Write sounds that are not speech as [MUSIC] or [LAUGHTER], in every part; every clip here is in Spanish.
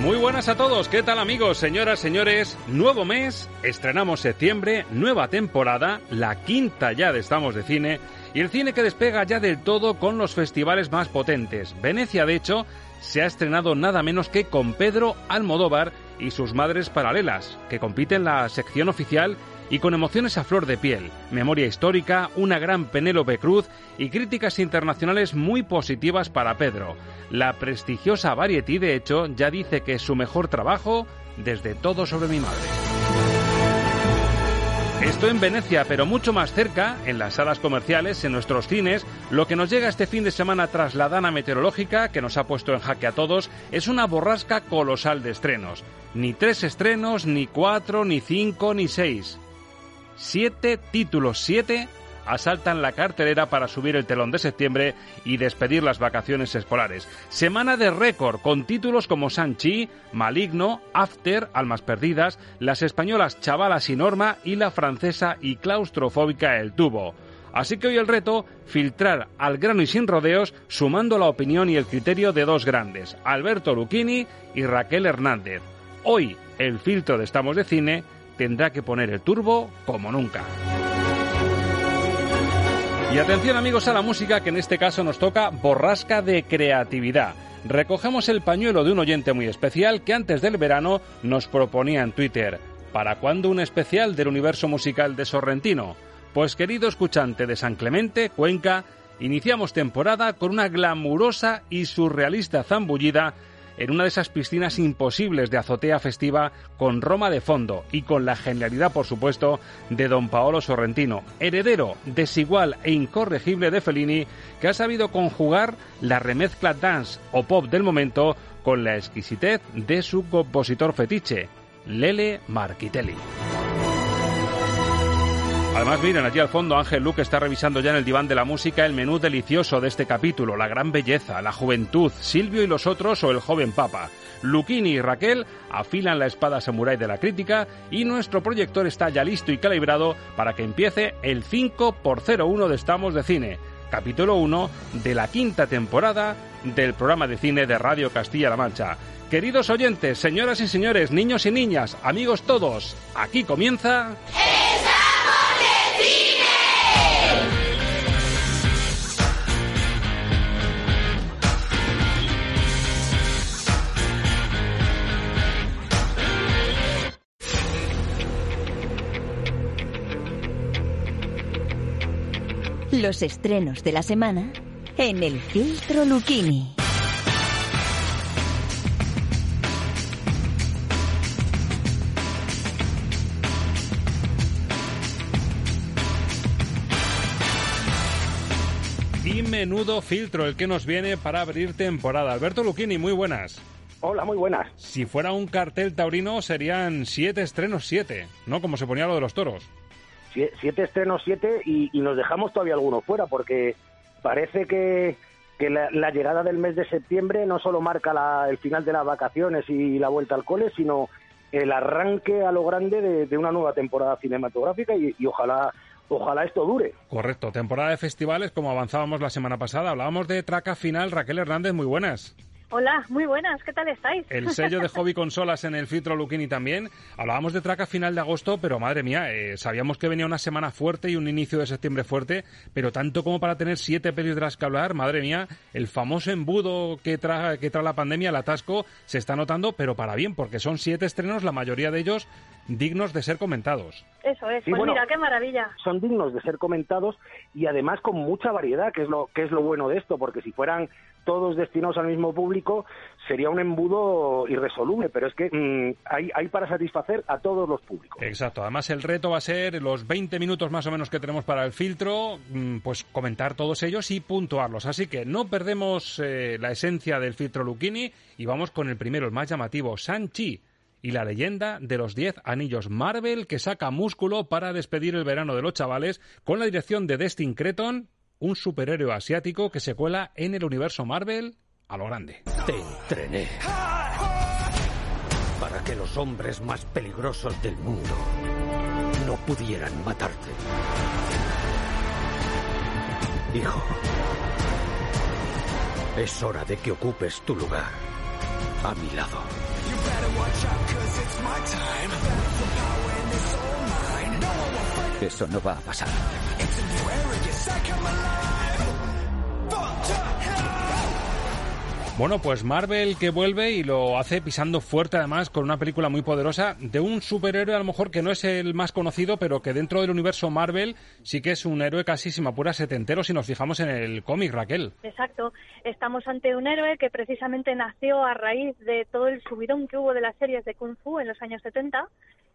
Muy buenas a todos, ¿qué tal amigos, señoras, señores? Nuevo mes, estrenamos septiembre, nueva temporada, la quinta ya de Estamos de Cine, y el cine que despega ya del todo con los festivales más potentes. Venecia, de hecho, se ha estrenado nada menos que con Pedro Almodóvar y sus madres paralelas, que compiten la sección oficial y con emociones a flor de piel, memoria histórica, una gran Penélope Cruz y críticas internacionales muy positivas para Pedro. La prestigiosa Variety, de hecho, ya dice que es su mejor trabajo desde Todo sobre mi madre. Esto en Venecia, pero mucho más cerca, en las salas comerciales, en nuestros cines, lo que nos llega este fin de semana tras la dana meteorológica, que nos ha puesto en jaque a todos, es una borrasca colosal de estrenos. Ni tres estrenos, ni cuatro, ni cinco, ni seis. Siete títulos, siete asaltan la cartelera para subir el telón de septiembre y despedir las vacaciones escolares. Semana de récord con títulos como Sanchi, Maligno, After, Almas Perdidas, las españolas Chavalas y Norma y la francesa y claustrofóbica El Tubo. Así que hoy el reto, filtrar al grano y sin rodeos, sumando la opinión y el criterio de dos grandes, Alberto Lucchini y Raquel Hernández. Hoy, el filtro de Estamos de Cine tendrá que poner el turbo como nunca. Y atención amigos a la música que en este caso nos toca borrasca de creatividad. Recogemos el pañuelo de un oyente muy especial que antes del verano nos proponía en Twitter. ¿Para cuándo un especial del universo musical de Sorrentino? Pues querido escuchante de San Clemente, Cuenca, iniciamos temporada con una glamurosa y surrealista zambullida en una de esas piscinas imposibles de azotea festiva con Roma de fondo y con la genialidad, por supuesto, de don Paolo Sorrentino, heredero desigual e incorregible de Fellini, que ha sabido conjugar la remezcla dance o pop del momento con la exquisitez de su compositor fetiche, Lele Marchitelli. Además, miren, allí al fondo Ángel Luque está revisando ya en el diván de la música el menú delicioso de este capítulo, la gran belleza, la juventud, Silvio y los otros o el joven papa. Luquini y Raquel afilan la espada samurái de la crítica y nuestro proyector está ya listo y calibrado para que empiece el 5 por 01 de Estamos de Cine, capítulo 1 de la quinta temporada del programa de cine de Radio Castilla-La Mancha. Queridos oyentes, señoras y señores, niños y niñas, amigos todos, aquí comienza... Los estrenos de la semana en el filtro Lucchini. Y menudo filtro el que nos viene para abrir temporada. Alberto Lucchini, muy buenas. Hola, muy buenas. Si fuera un cartel taurino serían siete estrenos, siete, ¿no? Como se ponía lo de los toros. Sie- Siete estrenos, siete, y, nos dejamos todavía algunos fuera, porque parece que, que la, la llegada del mes de septiembre no solo marca la- el final de las vacaciones y la vuelta al cole, sino el arranque a lo grande de, de una nueva temporada cinematográfica y, y ojalá ojalá esto dure. Correcto, temporada de festivales, como avanzábamos la semana pasada. Hablábamos de traca final. Raquel Hernández, muy buenas. Hola, muy buenas, ¿qué tal estáis? El sello de hobby consolas en el filtro Luquini también. Hablábamos de traca final de agosto, pero madre mía, eh, sabíamos que venía una semana fuerte y un inicio de septiembre fuerte, pero tanto como para tener siete pelis de las que hablar, madre mía, el famoso embudo que trae, que trae la pandemia, el atasco, se está notando, pero para bien, porque son siete estrenos, la mayoría de ellos dignos de ser comentados. Eso es, pues mira, qué maravilla. Son dignos de ser comentados y además con mucha variedad, que es lo que es lo bueno de esto, porque si fueran todos destinados al mismo público, sería un embudo irresoluble, pero es que mm, hay, para satisfacer a todos los públicos. Exacto, además el reto va a ser los 20 minutos más o menos que tenemos para el filtro, mm, pues comentar todos ellos y puntuarlos. Así que no perdemos eh, la esencia del filtro Lucchini y vamos con el primero, el más llamativo, Sanchi y la leyenda de los 10 anillos Marvel que saca músculo para despedir el verano de los chavales con la dirección de Destin Creton, un superhéroe asiático que se cuela en el universo Marvel a lo grande. Te entrené para que los hombres más peligrosos del mundo no pudieran matarte. Hijo, es hora de que ocupes tu lugar a mi lado. Eso no va a pasar. Bueno, pues Marvel que vuelve y lo hace pisando fuerte además con una película muy poderosa de un superhéroe a lo mejor que no es el más conocido, pero que dentro del universo Marvel sí que es un héroe casi si me apura setentero si nos fijamos en el cómic, Raquel. Exacto, estamos ante un héroe que precisamente nació a raíz de todo el subidón que hubo de las series de Kung Fu en los años 70.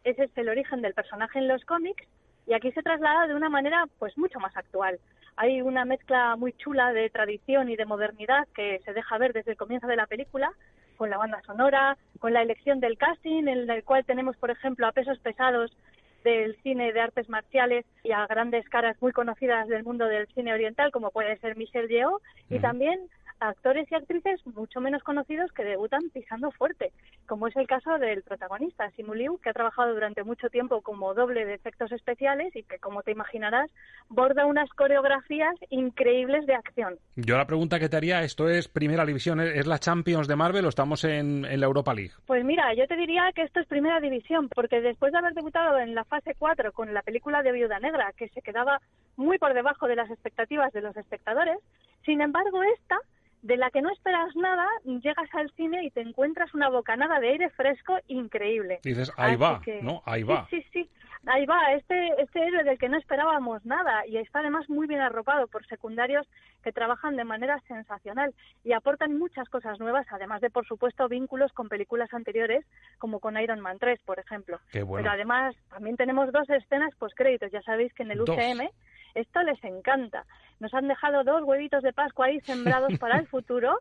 Ese es el origen del personaje en los cómics y aquí se traslada de una manera pues mucho más actual. Hay una mezcla muy chula de tradición y de modernidad que se deja ver desde el comienzo de la película, con la banda sonora, con la elección del casting, en el cual tenemos, por ejemplo, a pesos pesados del cine de artes marciales y a grandes caras muy conocidas del mundo del cine oriental, como puede ser Michelle Yeoh, y también actores y actrices mucho menos conocidos que debutan pisando fuerte, como es el caso del protagonista, Simu Liu, que ha trabajado durante mucho tiempo como doble de efectos especiales y que, como te imaginarás, borda unas coreografías increíbles de acción. Yo la pregunta que te haría, ¿esto es primera división? ¿Es la Champions de Marvel o estamos en, en la Europa League? Pues mira, yo te diría que esto es primera división, porque después de haber debutado en la fase 4 con la película de Viuda Negra, que se quedaba muy por debajo de las expectativas de los espectadores, sin embargo, esta de la que no esperas nada, llegas al cine y te encuentras una bocanada de aire fresco increíble. dices, ahí va, ¿no? Ahí va. Sí, sí, sí, ahí va, este, este héroe del que no esperábamos nada y está además muy bien arropado por secundarios que trabajan de manera sensacional y aportan muchas cosas nuevas, además de, por supuesto, vínculos con películas anteriores, como con Iron Man 3, por ejemplo. Pero además también tenemos dos escenas post-créditos, ya sabéis que en el UCM esto les encanta. Nos han dejado dos huevitos de Pascua ahí sembrados [LAUGHS] para el futuro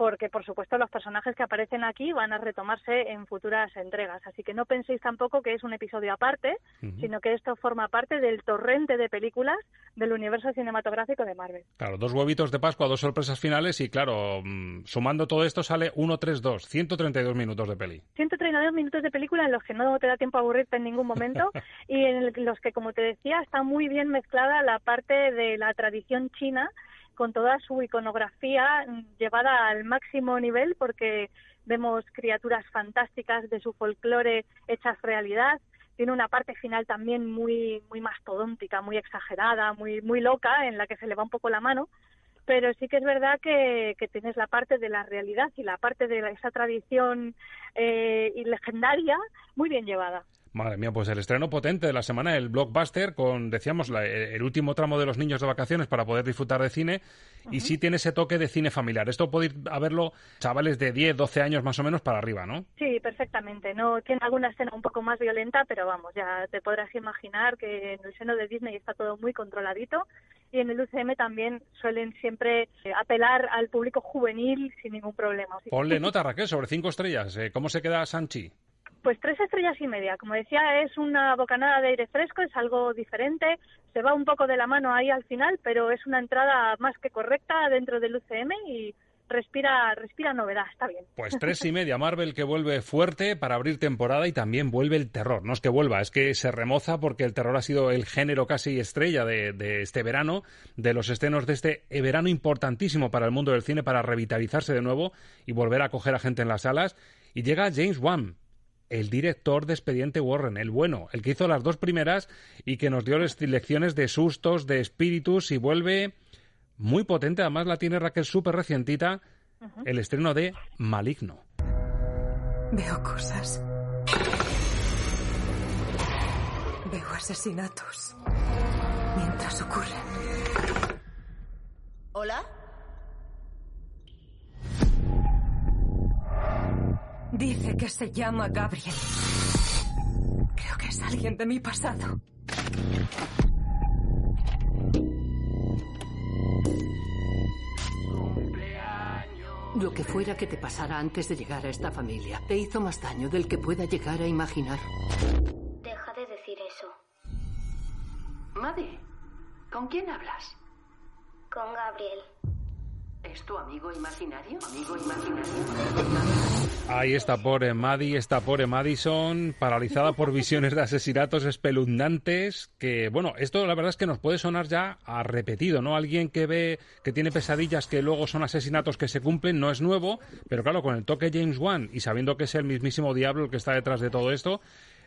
porque por supuesto los personajes que aparecen aquí van a retomarse en futuras entregas. Así que no penséis tampoco que es un episodio aparte, sino que esto forma parte del torrente de películas del universo cinematográfico de Marvel. Claro, dos huevitos de Pascua, dos sorpresas finales y claro, mm, sumando todo esto sale 1, 3, 2, 132 minutos de peli. 132 minutos de película en los que no te da tiempo a aburrirte en ningún momento [LAUGHS] y en los que, como te decía, está muy bien mezclada la parte de la tradición china con toda su iconografía llevada al máximo nivel porque vemos criaturas fantásticas de su folclore hechas realidad. Tiene una parte final también muy, muy mastodóntica, muy exagerada, muy, muy loca, en la que se le va un poco la mano. Pero sí que es verdad que, tienes la parte de la realidad y la parte de esa tradición eh, legendaria muy bien llevada. Madre mía, pues el estreno potente de la semana, el blockbuster, con, decíamos, el último tramo de los niños de vacaciones para poder disfrutar de cine, y sí tiene ese toque de cine familiar. Esto puede ir a verlo chavales de 10, 12 años más o menos para arriba, ¿no? Sí, perfectamente. No tiene alguna escena un poco más violenta, pero vamos, ya te podrás imaginar que en el seno de Disney está todo muy controladito, y en el UCM también suelen siempre eh, apelar al público juvenil sin ningún problema. Ponle [LAUGHS] nota, Raquel, sobre cinco estrellas. Eh, ¿Cómo se queda Sanchi? Pues tres estrellas y media. Como decía, es una bocanada de aire fresco, es algo diferente. Se va un poco de la mano ahí al final, pero es una entrada más que correcta dentro del UCM y respira, respira novedad, está bien. Pues tres y [LAUGHS] media, Marvel que vuelve fuerte para abrir temporada y también vuelve el terror. No es que vuelva, es que se remoza porque el terror ha sido el género casi estrella de, de este verano, de los estrenos de este verano importantísimo para el mundo del cine, para revitalizarse de nuevo y volver a coger a gente en las salas. Y llega James Wan, el director de Expediente Warren, el bueno, el que hizo las dos primeras y que nos dio lecciones de sustos, de espíritus y vuelve muy potente. Además la tiene Raquel súper recientita, el estreno de Maligno. Veo cosas. Veo asesinatos mientras ocurren. ¿Hola? Dice que se llama Gabriel. Creo que es alguien de mi pasado. Lo que fuera que te pasara antes de llegar a esta familia te hizo más daño del que pueda llegar a imaginar. Deja de decir eso. Maddie, ¿con quién hablas? Con Gabriel. ¿Es tu amigo imaginario? ¿Amigo imaginario? Ahí está pobre Maddie, está pobre Madison, paralizada por visiones de asesinatos espeluznantes, que bueno, esto la verdad es que nos puede sonar ya a repetido, ¿no? Alguien que ve, que tiene pesadillas que luego son asesinatos que se cumplen, no es nuevo, pero claro, con el toque James Wan y sabiendo que es el mismísimo diablo el que está detrás de todo esto,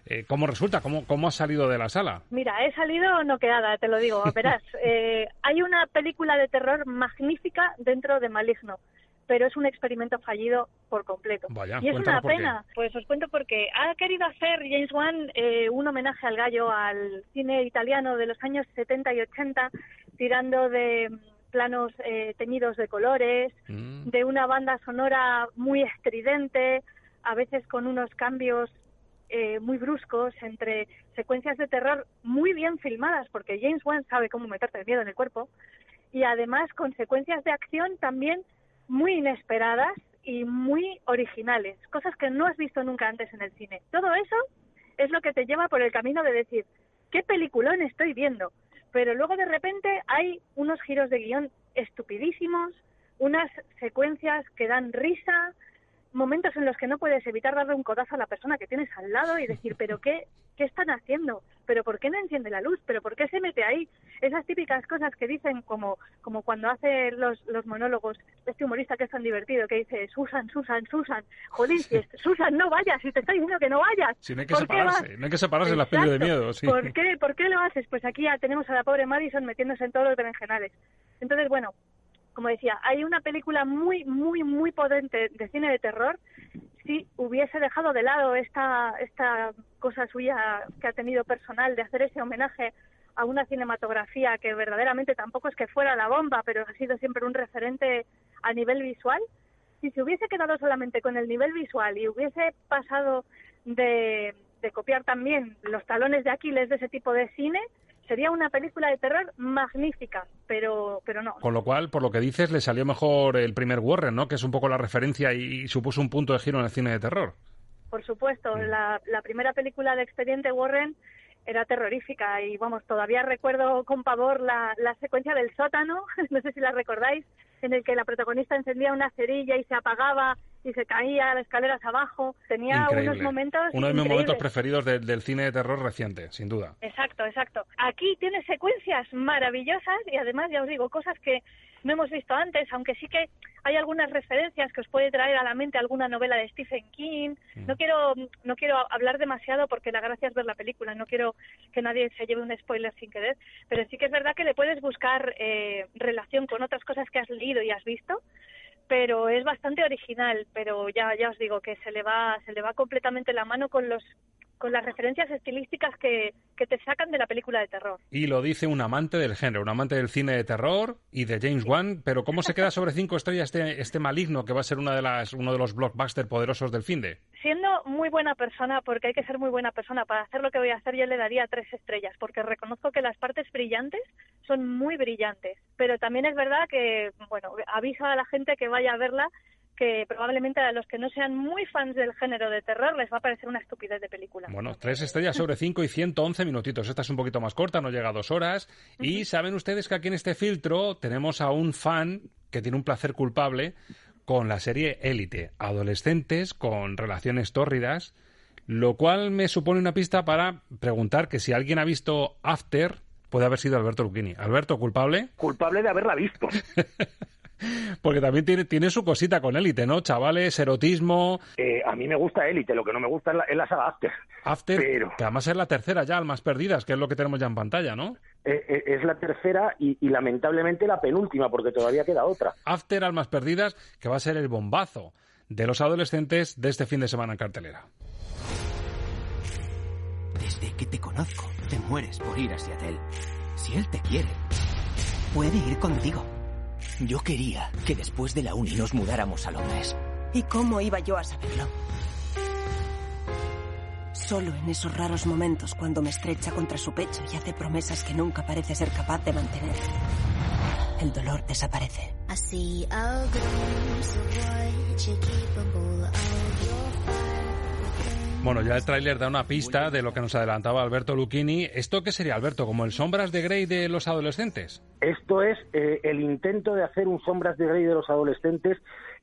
eh, ¿Cómo resulta? ¿Cómo, ¿Cómo has salido de la sala? Mira, he salido noqueada, te lo digo. Verás, [LAUGHS] eh, hay una película de terror magnífica dentro de Maligno, pero es un experimento fallido por completo. Vaya, y es una pena. Pues os cuento porque ha querido hacer James Wan eh, un homenaje al gallo, al cine italiano de los años 70 y 80, tirando de mm, planos eh, teñidos de colores, Mm. de una banda sonora muy estridente, a veces con unos cambios eh, muy bruscos entre secuencias de terror muy bien filmadas, porque James Wan sabe cómo meterte el miedo en el cuerpo, y además con secuencias de acción también muy inesperadas y muy originales, cosas que no has visto nunca antes en el cine. Todo eso es lo que te lleva por el camino de decir, ¿qué peliculón estoy viendo? Pero luego de repente hay unos giros de guion estupidísimos, unas secuencias que dan risa, momentos en los que no puedes evitar darle un codazo a la persona que tienes al lado y decir, pero qué, qué están haciendo, pero por qué no enciende la luz, pero por qué se mete ahí. Esas típicas cosas que dicen como, como cuando hace los, los monólogos este humorista que es tan divertido, que dice, Susan, Susan, Susan, jolín, si Susan, no vayas, si te estoy diciendo que no vayas. Si no hay que ¿Por qué separarse, no hay que separarse en las pelis de miedo. Sí. ¿Por qué, ¿Por qué lo haces? Pues aquí ya tenemos a la pobre Madison metiéndose en todos los berenjenales. Entonces, bueno, como decía, hay una película muy, muy, muy potente de cine de terror. Si hubiese dejado de lado esta, esta cosa suya que ha tenido personal de hacer ese homenaje a una cinematografía que verdaderamente tampoco es que fuera la bomba, pero ha sido siempre un referente a nivel visual, si se hubiese quedado solamente con el nivel visual y hubiese pasado de, de copiar también los talones de Aquiles de ese tipo de cine, sería una película de terror magnífica, pero, pero no. Con lo cual, por lo que dices, le salió mejor el primer Warren, ¿no? Que es un poco la referencia y, y supuso un punto de giro en el cine de terror. Por supuesto, la, la primera película de Expediente Warren era terrorífica y vamos, todavía recuerdo con pavor la, la secuencia del sótano, [LAUGHS] no sé si la recordáis, en el que la protagonista encendía una cerilla y se apagaba y se caía las escaleras abajo. Tenía Increíble. unos momentos Uno de mis momentos preferidos de- del cine de terror reciente, sin duda. Exacto, exacto. Aquí tiene secuencias maravillosas y además, ya os digo, cosas que no hemos visto antes, aunque sí que hay algunas referencias que os puede traer a la mente alguna novela de Stephen King. No quiero no quiero hablar demasiado porque la gracia es ver la película, no quiero que nadie se lleve un spoiler sin querer, pero sí que es verdad que le puedes buscar eh, relación con otras cosas que has leído y has visto pero es bastante original, pero ya ya os digo que se le va se le va completamente la mano con los con las referencias estilísticas que, que te sacan de la película de terror. Y lo dice un amante del género, un amante del cine de terror y de James Wan. Pero ¿cómo se queda sobre cinco estrellas este, este maligno que va a ser una de las, uno de los blockbusters poderosos del fin de? Siendo muy buena persona, porque hay que ser muy buena persona para hacer lo que voy a hacer, yo le daría tres estrellas, porque reconozco que las partes brillantes son muy brillantes. Pero también es verdad que, bueno, aviso a la gente que vaya a verla que probablemente a los que no sean muy fans del género de terror les va a parecer una estupidez de película. Bueno, tres estrellas sobre cinco y 111 minutitos. Esta es un poquito más corta, no llega a dos horas. Y saben ustedes que aquí en este filtro tenemos a un fan que tiene un placer culpable con la serie Élite, adolescentes con relaciones tórridas, lo cual me supone una pista para preguntar que si alguien ha visto After, puede haber sido Alberto Lucchini. Alberto, ¿culpable? Culpable de haberla visto. [LAUGHS] Porque también tiene, tiene su cosita con élite, ¿no? Chavales, erotismo. Eh, a mí me gusta élite, lo que no me gusta es la, es la saga After. After, que además es la tercera ya, Almas Perdidas, que es lo que tenemos ya en pantalla, ¿no? Eh, eh, es la tercera y, y, lamentablemente la penúltima, porque todavía queda otra. After, Almas Perdidas, que va a ser el bombazo de los adolescentes de este fin de semana en cartelera. Desde que te conozco, te mueres por ir hacia él. Si él te quiere, puede ir contigo. Yo quería que después de la uni nos mudáramos a Londres. ¿Y cómo iba yo a saberlo? Solo en esos raros momentos cuando me estrecha contra su pecho y hace promesas que nunca parece ser capaz de mantener. El dolor desaparece. Bueno, ya el tráiler da una pista de lo que nos adelantaba Alberto Lucchini. ¿Esto qué sería, Alberto? ¿Como el Sombras de Grey de los adolescentes? Esto es eh, el intento de hacer un Sombras de Grey de los adolescentes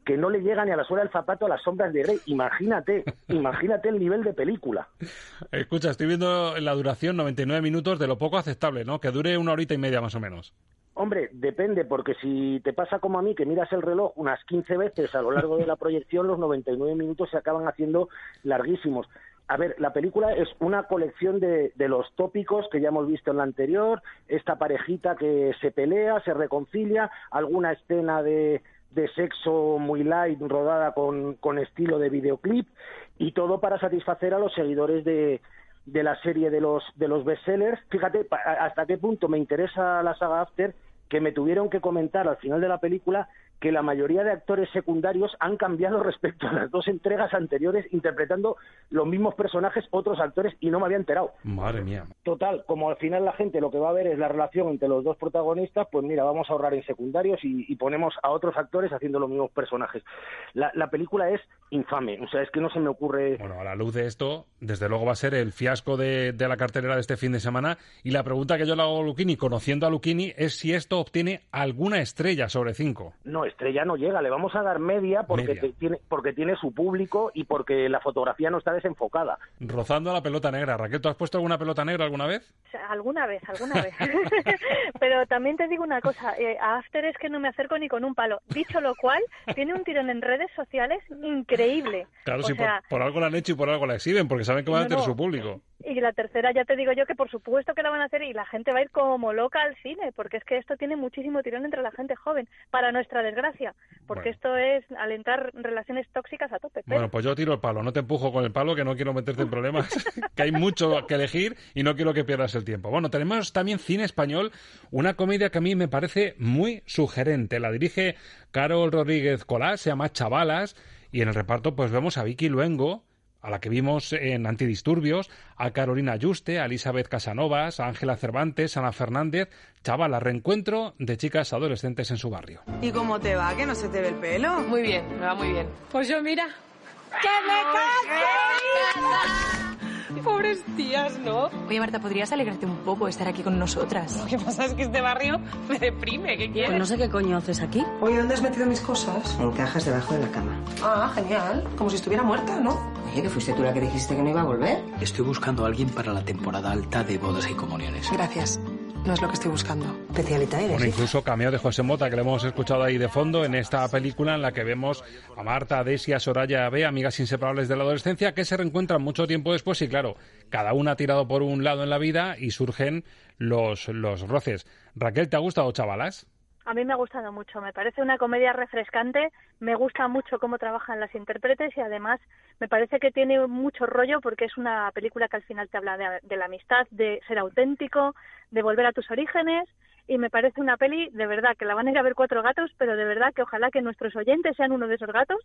que no le llega ni a la suela del zapato a las sombras de Grey. Imagínate, [LAUGHS] imagínate el nivel de película. Escucha, estoy viendo la duración 99 minutos de lo poco aceptable, ¿no? Que dure una horita y media más o menos. Hombre, depende, porque si te pasa como a mí, que miras el reloj unas 15 veces a lo largo de la [LAUGHS] proyección, los 99 minutos se acaban haciendo larguísimos. A ver, la película es una colección de, de, los tópicos que ya hemos visto en la anterior, esta parejita que se pelea, se reconcilia, alguna escena de, de sexo muy light, rodada con, con estilo de videoclip, y todo para satisfacer a los seguidores de, de la serie de los de los bestsellers. Fíjate hasta qué punto me interesa la saga After que me tuvieron que comentar al final de la película que la mayoría de actores secundarios han cambiado [LAUGHS] respecto a las dos entregas anteriores interpretando los mismos personajes otros actores y no me había enterado. Madre mía. Total, como al final la gente lo que va a ver es la relación entre los dos protagonistas, pues mira, vamos a ahorrar en secundarios y, y ponemos a otros actores haciendo los mismos personajes. La, la, película es infame, o sea, es que no se me ocurre... Bueno, a la luz de esto, desde luego va a ser el fiasco de, de la cartelera de este fin de semana y la pregunta que yo le hago a Luchini, conociendo a Luchini, es si esto obtiene alguna estrella sobre cinco. No, estrella no llega, le vamos a dar media porque, Media. te- tiene, porque tiene su público y porque la fotografía no está desenfocada. Rozando a la pelota negra. Raquel, ¿tú has puesto alguna pelota negra alguna vez? Alguna vez, alguna vez. [LAUGHS] Pero también te digo una cosa, eh, a After es que no me acerco ni con un palo. Dicho lo cual, tiene un tirón en redes sociales increíble. Claro, o sí, sea, por, por algo la han hecho y por algo la exhiben, porque saben que van a tener no. su público. Y la tercera ya te digo yo que por supuesto que la van a hacer y la gente va a ir como loca al cine, porque es que esto tiene muchísimo tirón entre la gente joven, para nuestra desgracia, porque Bueno. esto es alentar relaciones tóxicas a tope. Pero Bueno, pues yo tiro el palo, no te empujo con el palo, que no quiero meterte en problemas, [LAUGHS] que hay mucho que elegir y no quiero que pierdas el tiempo. Bueno, tenemos también cine español, una comedia que a mí me parece muy sugerente. La dirige Carol Rodríguez Colás, se llama Chavalas, y en el reparto pues vemos a Vicky Luengo, a la que vimos en Antidisturbios, a Carolina Yuste, a Elizabeth Casanovas, a Ángela Cervantes, a Ana Fernández. Chavala, reencuentro de chicas adolescentes en su barrio. ¿Y cómo te va? ¿Que no se te ve el pelo? Muy bien, me va muy bien. Pues yo mira. ¡Que me case! Pobres tías, ¿no? Oye, Marta, ¿podrías alegrarte un poco de estar aquí con nosotras? Lo que pasa es que este barrio me deprime, ¿qué quieres? Pues no sé qué coño haces aquí. Oye, ¿dónde has metido mis cosas? En cajas debajo de la cama. Ah, genial. Como si estuviera muerta, ¿no? Oye, que fuiste tú la que dijiste que no iba a volver. Estoy buscando a alguien para la temporada alta de bodas y comuniones. Gracias. No es lo que estoy buscando. Especialita eres. Bueno, incluso cameo de José Mota, que le hemos escuchado ahí de fondo en esta película en la que vemos a Marta, a Desi, a Soraya, a Bea, amigas inseparables de la adolescencia, que se reencuentran mucho tiempo después y, claro, cada una ha tirado por un lado en la vida y surgen los, los roces. Raquel, ¿te ha gustado, chavalas? A mí me ha gustado mucho, me parece una comedia refrescante, me gusta mucho cómo trabajan las intérpretes y además me parece que tiene mucho rollo porque es una película que al final te habla de, de la amistad, de ser auténtico, de volver a tus orígenes y me parece una peli de verdad que la van a ir a ver cuatro gatos, pero de verdad que ojalá que nuestros oyentes sean uno de esos gatos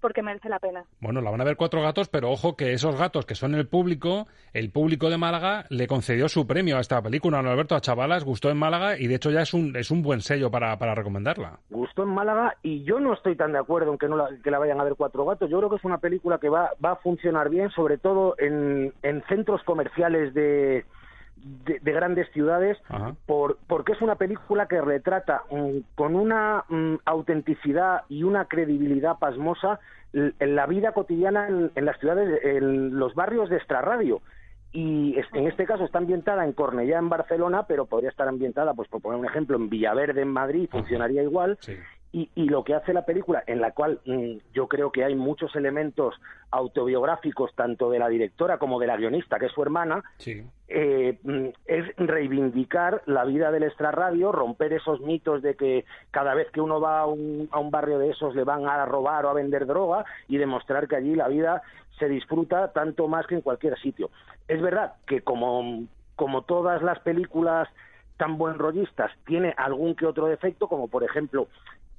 porque merece la pena. Bueno, la van a ver cuatro gatos, pero ojo que esos gatos que son el público, el público de Málaga le concedió su premio a esta película, ¿no, Alberto? A Chavalas gustó en Málaga y de hecho ya es un, es un buen sello para, para recomendarla. Gustó en Málaga y yo no estoy tan de acuerdo en que, no la, que la vayan a ver cuatro gatos. Yo creo que es una película que va, va a funcionar bien, sobre todo en, en centros comerciales de, de, de grandes ciudades, por, porque es una película que retrata mm, con una mm, autenticidad y una credibilidad pasmosa en la vida cotidiana en, en las ciudades, en los barrios de extrarradio. Y es- en este caso está ambientada en Cornellá, en Barcelona, pero podría estar ambientada, pues por poner un ejemplo, en Villaverde, en Madrid, funcionaría igual. Y, y lo que hace la película, en la cual mm, yo creo que hay muchos elementos autobiográficos, tanto de la directora como de la guionista, que es su hermana, eh, mm, es reivindicar la vida del extrarradio, romper esos mitos de que cada vez que uno va a un, a un barrio de esos le van a robar o a vender droga y demostrar que allí la vida se disfruta tanto más que en cualquier sitio. Es verdad que como, como todas las películas tan buen rollistas tiene algún que otro defecto, como por ejemplo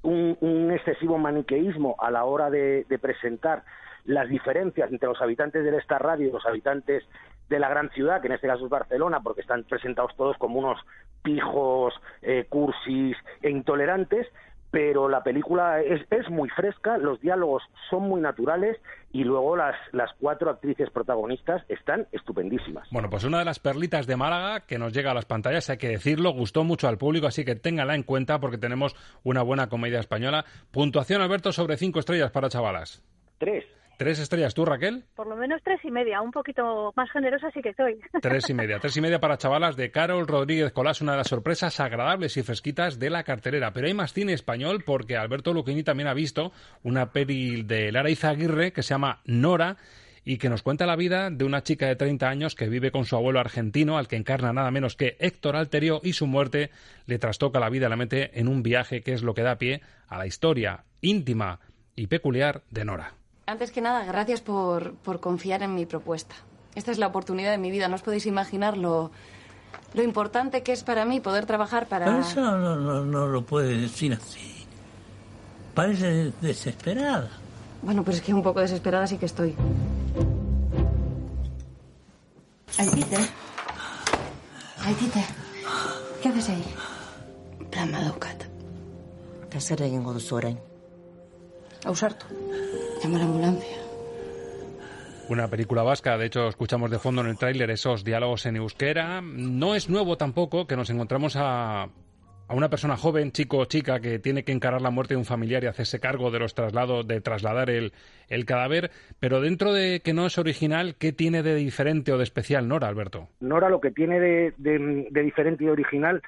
un, un excesivo maniqueísmo a la hora de, presentar las diferencias entre los habitantes del Star Radio y los habitantes de la gran ciudad, que en este caso es Barcelona, porque están presentados todos como unos pijos, eh, cursis e intolerantes, pero la película es, es muy fresca, los diálogos son muy naturales y luego las, las cuatro actrices protagonistas están estupendísimas. Bueno, pues una de las perlitas de Málaga que nos llega a las pantallas, hay que decirlo, gustó mucho al público, así que téngala en cuenta porque tenemos una buena comedia española. Puntuación, Alberto, sobre cinco estrellas para chavalas. Tres. ¿Tres estrellas tú, Raquel? Por lo menos tres y media, un poquito más generosa sí que soy. [LAUGHS] Tres y media. Tres y media para chavalas de Carol Rodríguez Colás, una de las sorpresas agradables y fresquitas de la cartelera. Pero hay más cine español porque Alberto Luquini también ha visto una peli de Lara Izaguirre que se llama Nora y que nos cuenta la vida de una chica de 30 años que vive con su abuelo argentino, al que encarna nada menos que Héctor Alterio, y su muerte le trastoca la vida, la mente en un viaje que es lo que da pie a la historia íntima y peculiar de Nora. Antes que nada, gracias por, por confiar en mi propuesta. Esta es la oportunidad de mi vida. No os podéis imaginar lo, lo importante que es para mí poder trabajar para... Pero eso no, no, no lo puede decir así. Parece desesperada. Bueno, pues es que un poco desesperada sí que estoy. Aitite. Aitite. ¿Qué haces ahí? Plama daukat. Eta orain? Ausartu. Llama a la ambulancia. Una película vasca, de hecho escuchamos de fondo en el tráiler esos diálogos en euskera. No es nuevo tampoco que nos encontramos a, a una persona joven, chico o chica, que tiene que encarar la muerte de un familiar y hacerse cargo de los traslados, de trasladar el, el cadáver. Pero dentro de que no es original, ¿qué tiene de diferente o de especial Nora, Alberto? Nora lo que tiene de, de- de diferente y original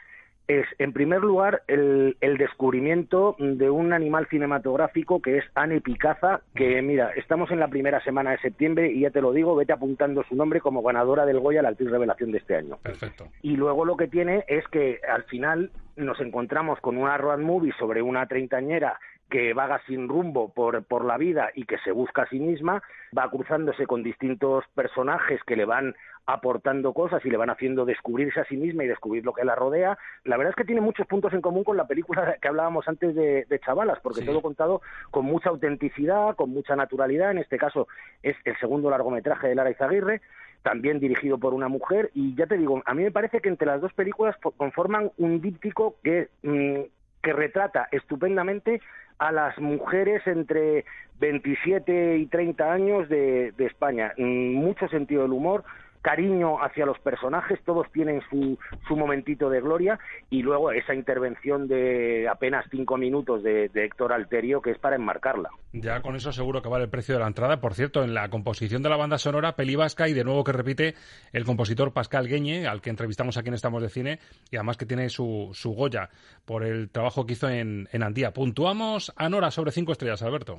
es, en primer lugar, el, el descubrimiento de un animal cinematográfico que es Anne Picaza, que, mira, estamos en la primera semana de septiembre y ya te lo digo, vete apuntando su nombre como ganadora del Goya, la actriz revelación de este año. Perfecto. Y luego lo que tiene es que al final nos encontramos con una road movie sobre una treintañera que vaga sin rumbo por, por la vida y que se busca a sí misma, va cruzándose con distintos personajes que le van aportando cosas y le van haciendo descubrirse a sí misma y descubrir lo que la rodea. La verdad es que tiene muchos puntos en común con la película que hablábamos antes de, de Chavalas, porque Sí. todo contado con mucha autenticidad, con mucha naturalidad. En este caso es el segundo largometraje de Lara Izaguirre, también dirigido por una mujer. Y ya te digo, a mí me parece que entre las dos películas fo- conforman un díptico que, mm, que retrata estupendamente a las mujeres entre 27 y 30 años de, de España. Mm, Mucho sentido del humor, cariño hacia los personajes, todos tienen su, su momentito de gloria y luego esa intervención de apenas cinco minutos de, de Héctor Alterio que es para enmarcarla. Ya con eso seguro que vale el precio de la entrada. Por cierto, en la composición de la banda sonora, Peli Vasca, y de nuevo que repite el compositor Pascal Gueñe, al que entrevistamos aquí en Estamos de Cine, y además que tiene su, su Goya por el trabajo que hizo en, en Andía. Puntuamos a Nora sobre cinco estrellas, Alberto.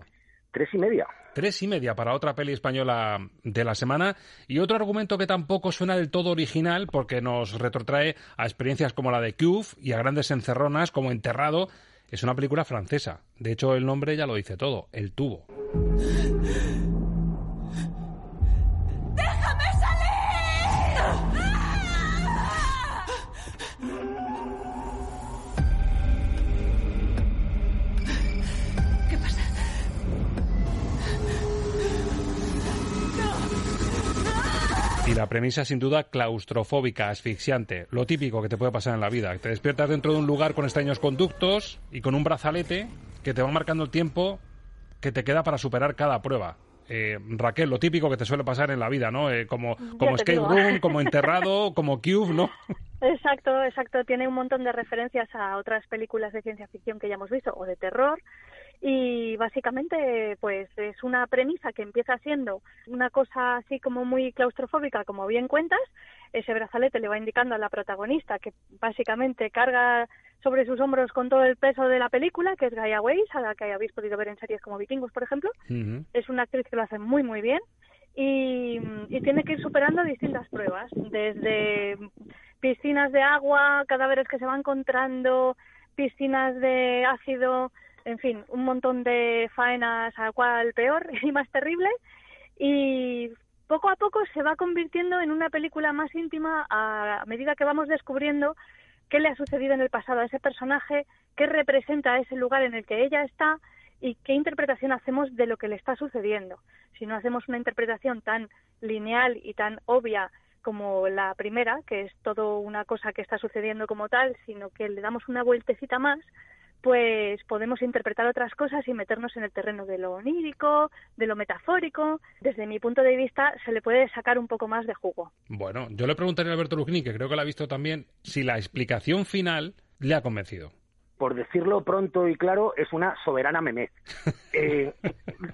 Tres y media. Tres y media para otra peli española de la semana. Y otro argumento que tampoco suena del todo original, porque nos retrotrae a experiencias como la de Cube y a grandes encerronas como Enterrado. Es una película francesa. De hecho, el nombre ya lo dice todo, El Tubo. La premisa, sin duda, claustrofóbica, asfixiante. Lo típico que te puede pasar en la vida. Te despiertas dentro de un lugar con extraños conductos y con un brazalete que te va marcando el tiempo que te queda para superar cada prueba. eh, Raquel, lo típico que te suele pasar en la vida, ¿no? Eh, como como escape digo. room, como enterrado, [LAUGHS] como cube, ¿no? Exacto, exacto. Tiene un montón de referencias a otras películas de ciencia ficción que ya hemos visto o de terror. Y básicamente, pues es una premisa que empieza siendo una cosa así como muy claustrofóbica, como bien cuentas. Ese brazalete le va indicando a la protagonista que básicamente carga sobre sus hombros con todo el peso de la película, que es Gaia Weiss, a la que habéis podido ver en series como Vikingos, por ejemplo. Es una actriz que lo hace muy, muy bien. Y, y tiene que ir superando distintas pruebas, desde piscinas de agua, cadáveres que se van encontrando, piscinas de ácido, en fin, un montón de faenas a cual peor [LAUGHS] y más terrible. Y poco a poco se va convirtiendo en una película más íntima a medida que vamos descubriendo qué le ha sucedido en el pasado a ese personaje, qué representa ese lugar en el que ella está y qué interpretación hacemos de lo que le está sucediendo. Si no hacemos una interpretación tan lineal y tan obvia como la primera, que es todo una cosa que está sucediendo como tal, sino que le damos una vueltecita más, pues podemos interpretar otras cosas y meternos en el terreno de lo onírico, de lo metafórico. Desde mi punto de vista, se le puede sacar un poco más de jugo. Bueno, yo le preguntaría a Alberto Lucchini, que creo que lo ha visto también, si la explicación final le ha convencido. Por decirlo pronto y claro, es una soberana memez. [LAUGHS] Eh,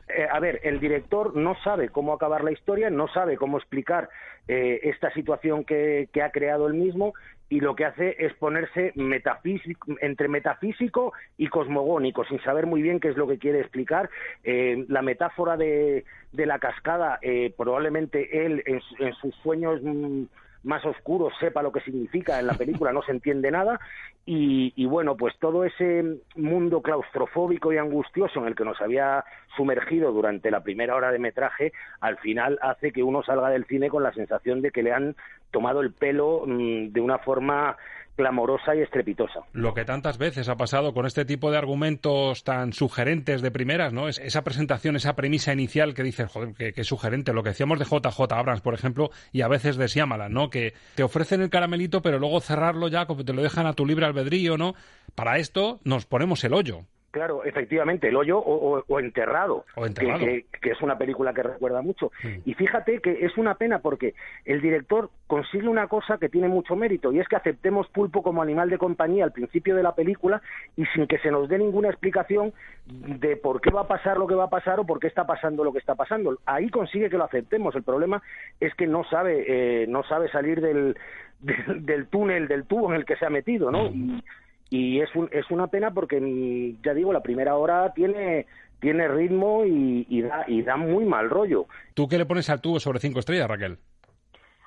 eh, a ver, el director no sabe cómo acabar la historia, no sabe cómo explicar eh, esta situación que, que ha creado él mismo y lo que hace es ponerse metafísico, entre metafísico y cosmogónico, sin saber muy bien qué es lo que quiere explicar. Eh, la metáfora de, de la cascada, eh, probablemente él en, en sus sueños mm, más oscuros sepa lo que significa, en la película no se entiende nada, y, y bueno, pues todo ese mundo claustrofóbico y angustioso en el que nos había sumergido durante la primera hora de metraje, al final hace que uno salga del cine con la sensación de que le han tomado el pelo mm, de una forma clamorosa y estrepitosa. Lo que tantas veces ha pasado con este tipo de argumentos tan sugerentes de primeras, ¿no? Es esa presentación, esa premisa inicial que dices, joder, qué, sugerente. Lo que decíamos de JJ Abrams, por ejemplo, y a veces de Shyamalan, ¿no? Que te ofrecen el caramelito, pero luego cerrarlo ya, como te lo dejan a tu libre albedrío, ¿no? Para esto nos ponemos el hoyo. Claro, efectivamente, El hoyo o, o- o Enterrado, O Enterrado. Que, que- que es una película que recuerda mucho. Y fíjate que es una pena porque el director consigue una cosa que tiene mucho mérito y es que aceptemos pulpo como animal de compañía al principio de la película y sin que se nos dé ninguna explicación de por qué va a pasar lo que va a pasar o por qué está pasando lo que está pasando. Ahí consigue que lo aceptemos. El problema es que no sabe, eh, no sabe salir del, [LAUGHS] del, del túnel, del tubo en el que se ha metido, ¿no? Y, y es, un, es una pena porque, mm, ya digo, la primera hora tiene, tiene ritmo y, y da, y da muy mal rollo. ¿Tú qué le pones al tubo sobre cinco estrellas, Raquel?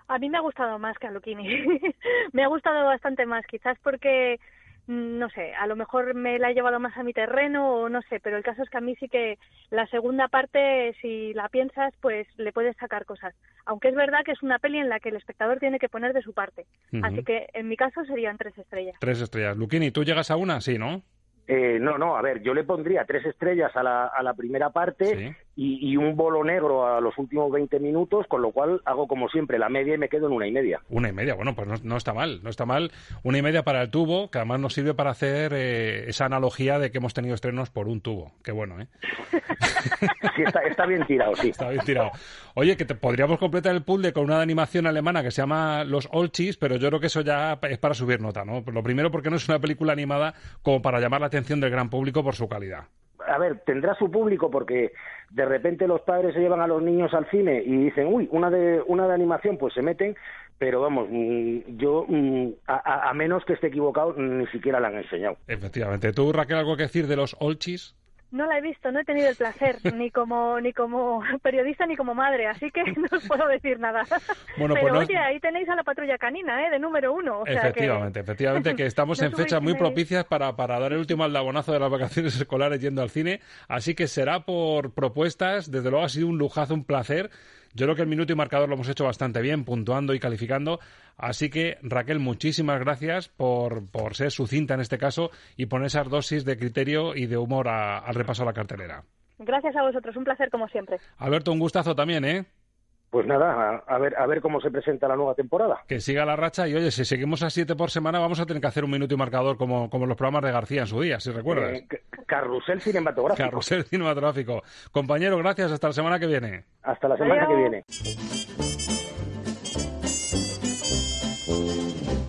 A mí me ha gustado más que a Luchini. [LAUGHS] me ha gustado bastante más, quizás porque, no sé, a lo mejor me la he llevado más a mi terreno o no sé, pero el caso es que a mí sí que la segunda parte, si la piensas, pues le puedes sacar cosas. Aunque es verdad que es una peli en la que el espectador tiene que poner de su parte. Así que en mi caso serían tres estrellas. Tres estrellas. Luquini, ¿tú llegas a una? Sí, ¿no? Eh, no, no, a ver, yo le pondría tres estrellas a la, a la primera parte y, y un bolo negro a los últimos 20 minutos, con lo cual hago como siempre la media y me quedo en una y media. Una y media, bueno, pues no, no está mal, no está mal. Una y media para el tubo, que además nos sirve para hacer eh, esa analogía de que hemos tenido estrenos por un tubo. Qué bueno, ¿eh? [LAUGHS] Sí, está, está bien tirado, sí. Está bien tirado. Oye, que te, podríamos completar el puzzle con una animación alemana que se llama Los Olchis, pero yo creo que eso ya es para subir nota, ¿no? Lo primero porque no es una película animada como para llamar la atención del gran público por su calidad. a ver, tendrá su público porque de repente los padres se llevan a los niños al cine y dicen, uy, una de, una de animación, pues se meten, pero vamos, mm, yo, mm, a, a- menos que esté equivocado, ni siquiera la han enseñado. Efectivamente. ¿Tú, Raquel, algo que decir de Los Olchis? No la he visto, no he tenido el placer, [LAUGHS] ni como ni como periodista ni como madre, así que [LAUGHS] no os puedo decir nada. Bueno, Pero pues no- ahí tenéis a la patrulla canina, ¿eh? De número uno. O sea que- efectivamente, efectivamente, que estamos [LAUGHS] No en fechas muy propicias para, para dar el último aldabonazo de las vacaciones escolares yendo al cine, así que será por propuestas, desde luego ha sido un lujazo, un placer. Yo creo que el minuto y marcador lo hemos hecho bastante bien, puntuando y calificando. Así que, Raquel, muchísimas gracias por, por ser sucinta en este caso y poner esas dosis de criterio y de humor a- al repaso a la cartelera. Gracias a vosotros, un placer como siempre. Alberto, un gustazo también, ¿eh? Pues nada, a, a ver a ver cómo se presenta la nueva temporada. Que siga la racha y oye, si seguimos a siete por semana vamos a tener que hacer un minuto y marcador como, como los programas de García en su día, si recuerdas. Eh, carrusel cinematográfico. Carrusel cinematográfico. Compañero, gracias. Hasta la semana que viene. Hasta la semana que viene.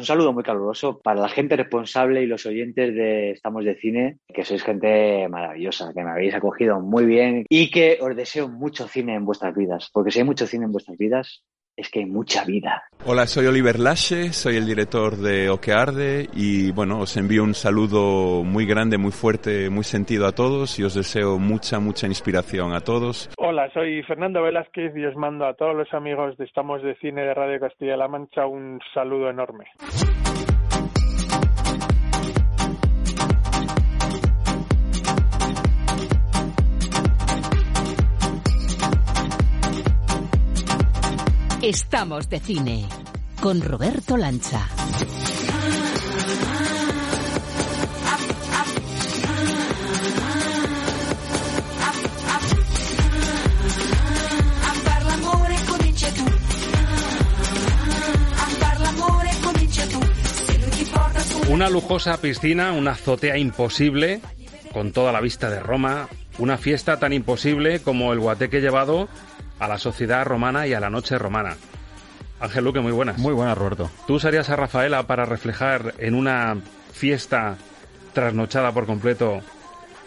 Un saludo muy caluroso para la gente responsable y los oyentes de Estamos de Cine, que sois gente maravillosa, que me habéis acogido muy bien y que os deseo mucho cine en vuestras vidas, porque si hay mucho cine en vuestras vidas, es que hay mucha vida. Hola, soy Oliver Lasche, soy el director de Okearde y bueno, os envío un saludo muy grande, muy fuerte, muy sentido a todos y os deseo mucha, mucha inspiración a todos. Hola, soy Fernando Velázquez y os mando a todos los amigos de Estamos de Cine de Radio Castilla-La Mancha un saludo enorme. Estamos de cine con Roberto Lancha. Una lujosa piscina, una azotea imposible, con toda la vista de Roma, una fiesta tan imposible como el guateque llevado a la sociedad romana y a la noche romana. Ángel Luque, muy buenas. Muy buenas, Roberto. ¿Tú usarías a Rafaela para reflejar en una fiesta trasnochada por completo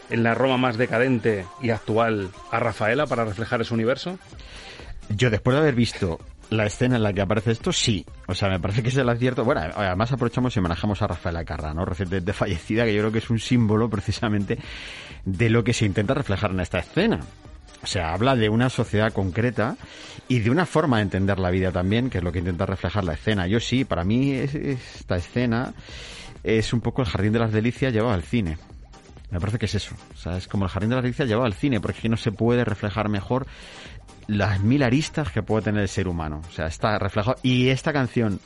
en la Roma más decadente y actual a Rafaela para reflejar ese universo? Yo, después de haber visto la escena en la que aparece esto, sí. O sea, me parece que es el acierto. Bueno, además aprovechamos y manejamos a Rafaela Carrà, ¿no? Recientemente fallecida, que yo creo que es un símbolo precisamente de lo que se intenta reflejar en esta escena. O sea, habla de una sociedad concreta y de una forma de entender la vida también, que es lo que intenta reflejar la escena. Yo sí, para mí es- esta escena es un poco el jardín de las delicias llevado al cine. Me parece que es eso. O sea, es como el jardín de las delicias llevado al cine, porque no se puede reflejar mejor las mil aristas que puede tener el ser humano. O sea, está reflejado. Y esta canción,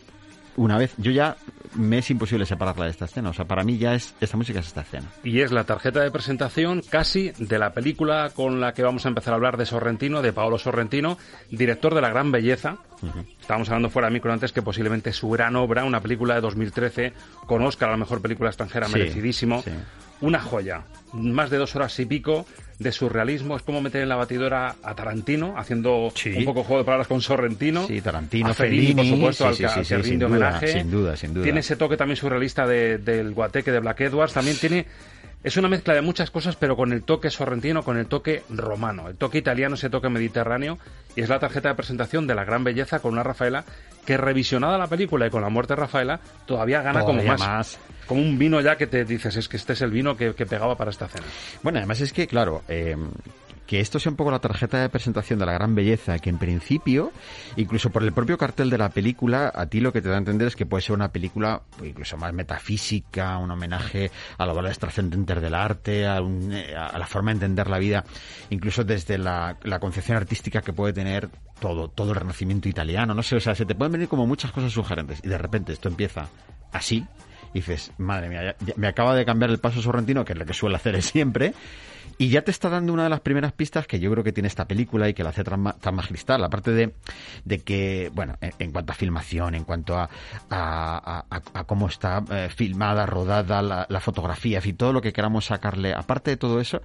una vez, yo ya me es imposible separarla de esta escena. O sea, para mí ya es, esta música es esta escena. Y es la tarjeta de presentación casi de la película con la que vamos a empezar a hablar de Sorrentino, de Paolo Sorrentino, director de La Gran Belleza. Estábamos hablando fuera de micro antes que posiblemente su gran obra, una película de 2013 con Oscar a la mejor película extranjera, Sí, merecidísimo. sí. Una joya, más de dos horas y pico de surrealismo. Es como meter en la batidora a Tarantino, haciendo un poco juego de palabras con Sorrentino. Sí, Tarantino, a Fellini, por supuesto, sí, al que, sí, que sin rinde duda, homenaje. sin duda, sin duda. Tiene ese toque también surrealista de- del guateque de Black Edwards. También tiene es una mezcla de muchas cosas, pero con el toque sorrentino, con el toque romano, el toque italiano, ese toque mediterráneo, y es la tarjeta de presentación de la gran belleza con una Rafaela que revisionada la película y con la muerte de Rafaela todavía gana como más, más. como un vino ya que te dices es que este es el vino que, que pegaba para esta cena. Bueno, además es que, claro, eh, que esto sea un poco la tarjeta de presentación de la gran belleza, que en principio, incluso por el propio cartel de la película, a ti lo que te da a entender es que puede ser una película pues, incluso más metafísica, un homenaje a los valores trascendentes del arte, eh, a la forma de entender la vida, incluso desde la, concepción artística que puede tener todo, todo el renacimiento italiano, no sé, o sea, se te pueden venir como muchas cosas sugerentes y de repente esto empieza así y dices, madre mía, me acaba de cambiar el paso sorrentino, que es lo que suele hacer siempre, y ya te está dando una de las primeras pistas que yo creo que tiene esta película y que la hace tan, tan magistral. Aparte de, de que, bueno, en, cuanto a filmación, en cuanto a, a, a- cómo está eh, filmada, rodada, la, la fotografía, en fin, todo lo que queramos sacarle. Aparte de todo eso,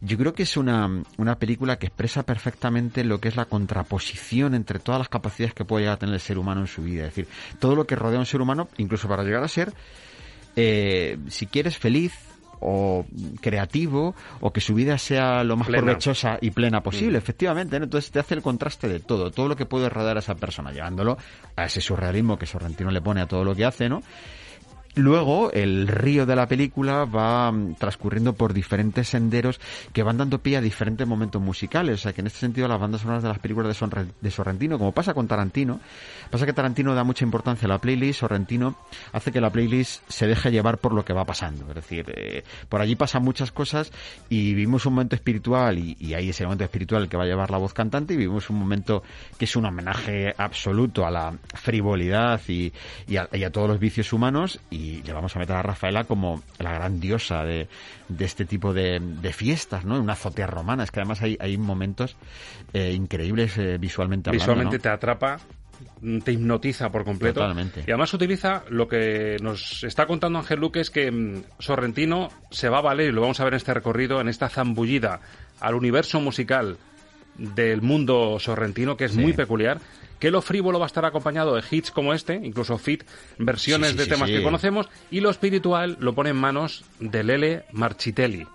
yo creo que es una, una película que expresa perfectamente lo que es la contraposición entre todas las capacidades que puede llegar a tener el ser humano en su vida. Es decir, todo lo que rodea un ser humano, incluso para llegar a ser eh, si quieres feliz o creativo o que su vida sea lo más Plena. provechosa y plena posible, Mm. efectivamente. ¿no? Entonces te hace el contraste de todo, todo lo que puede rodear a esa persona, llevándolo a ese surrealismo que Sorrentino le pone a todo lo que hace, ¿no? Luego, el río de la película va mm, transcurriendo por diferentes senderos que van dando pie a diferentes momentos musicales. O sea, que en este sentido las bandas sonoras de las películas de, Sorrentino, como pasa con Tarantino, pasa que Tarantino da mucha importancia a la playlist, Sorrentino hace que la playlist se deje llevar por lo que va pasando. Es decir, eh, por allí pasan muchas cosas y vivimos un momento espiritual y, y ahí es el momento espiritual que va a llevar la voz cantante y vivimos un momento que es un homenaje absoluto a la frivolidad y, a, todos los vicios humanos le vamos a meter a Rafaela como la gran diosa de, de este tipo de, de fiestas, ¿no? Una azotea romana. Es que además hay, hay momentos eh, increíbles eh, visualmente hablando, Visualmente ¿no? te atrapa, te hipnotiza por completo. Totalmente. Y además utiliza lo que nos está contando Ángel Luque es que mm, Sorrentino se va a valer, y lo vamos a ver en este recorrido, en esta zambullida al universo musical del mundo sorrentino, que es Sí. muy peculiar, que lo frívolo va a estar acompañado de hits como este, incluso fit, versiones Sí, sí, de sí, temas que conocemos, y lo espiritual lo pone en manos de Lele Marchitelli.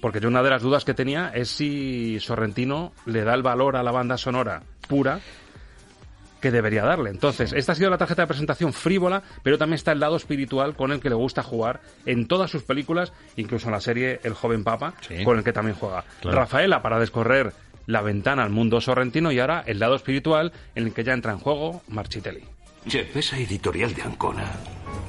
Porque yo una de las dudas que tenía es si Sorrentino le da el valor a la banda sonora pura que debería darle. Entonces, esta ha sido la tarjeta de presentación frívola, pero también está el lado espiritual con el que le gusta jugar en todas sus películas, incluso en la serie El joven papa, con el que también juega. Claro. Rafaela para descorrer la ventana al mundo sorrentino y ahora el lado espiritual en el que ya entra en juego Marchitelli. Jeff, esa editorial de Ancona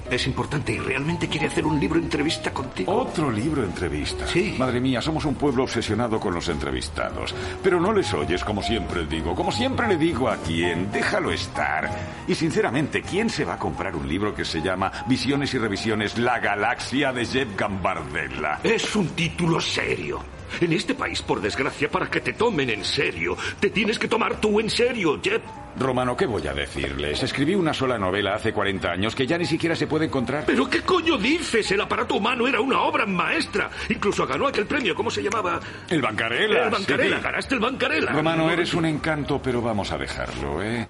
es importante y realmente quiere hacer un libro entrevista contigo. Otro libro entrevista. Sí. Madre mía, somos un pueblo obsesionado con los entrevistados. Pero no les oyes, como siempre digo. Como siempre le digo a quién, déjalo estar. Y sinceramente, ¿quién se va a comprar un libro que se llama Visiones y Revisiones, La Galaxia de Jeff Gambardella? Es un título serio. En este país, por desgracia, para que te tomen en serio, te tienes que tomar tú en serio, Jeff. Romano, ¿qué voy a decirles? Escribí una sola novela hace 40 años que ya ni siquiera se puede encontrar. ¿Pero qué coño dices? El aparato humano era una obra maestra. Incluso ganó aquel premio, ¿cómo se llamaba? El Bancarela. El Bancarela, sí. ganaste el Bancarela. Romano, eres un encanto, pero vamos a dejarlo, ¿eh?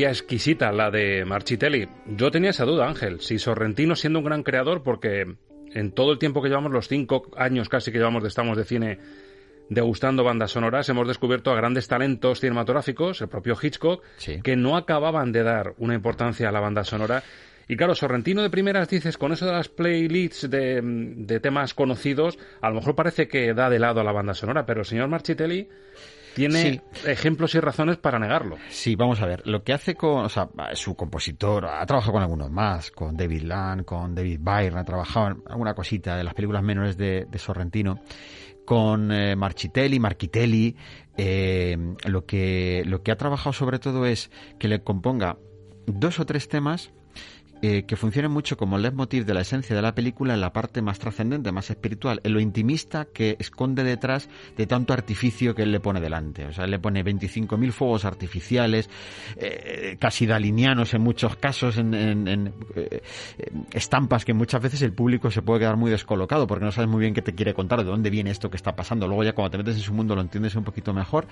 Exquisita la de Marchitelli. Yo tenía esa duda, Ángel, si Sorrentino siendo un gran creador, porque en todo el tiempo que llevamos, los cinco años casi que llevamos de Estamos de Cine degustando bandas sonoras, hemos descubierto a grandes talentos cinematográficos, el propio Hitchcock, que no acababan de dar una importancia a la banda sonora. Y claro, Sorrentino de primeras dices, con eso de las playlists de, de temas conocidos, a lo mejor parece que da de lado a la banda sonora, pero el señor Marchitelli tiene ejemplos y razones para negarlo. Sí, vamos a ver. Lo que hace con, o sea, su compositor, ha trabajado con algunos más, con David Land, con David Byrne, ha trabajado en alguna cosita de las películas menores de, de Sorrentino, con eh, Marchitelli, Marchitelli, eh, lo que lo que ha trabajado sobre todo es que le componga dos o tres temas eh, que funcionen mucho como leitmotiv de la esencia de la película en la parte más trascendente, más espiritual, en lo intimista que esconde detrás de tanto artificio que él le pone delante. O sea, él le pone 25.000 fuegos artificiales, eh, casi dalinianos en muchos casos, en, eh, estampas que muchas veces el público se puede quedar muy descolocado porque no sabes muy bien qué te quiere contar, de dónde viene esto que está pasando. Luego ya cuando te metes en su mundo lo entiendes un poquito mejor.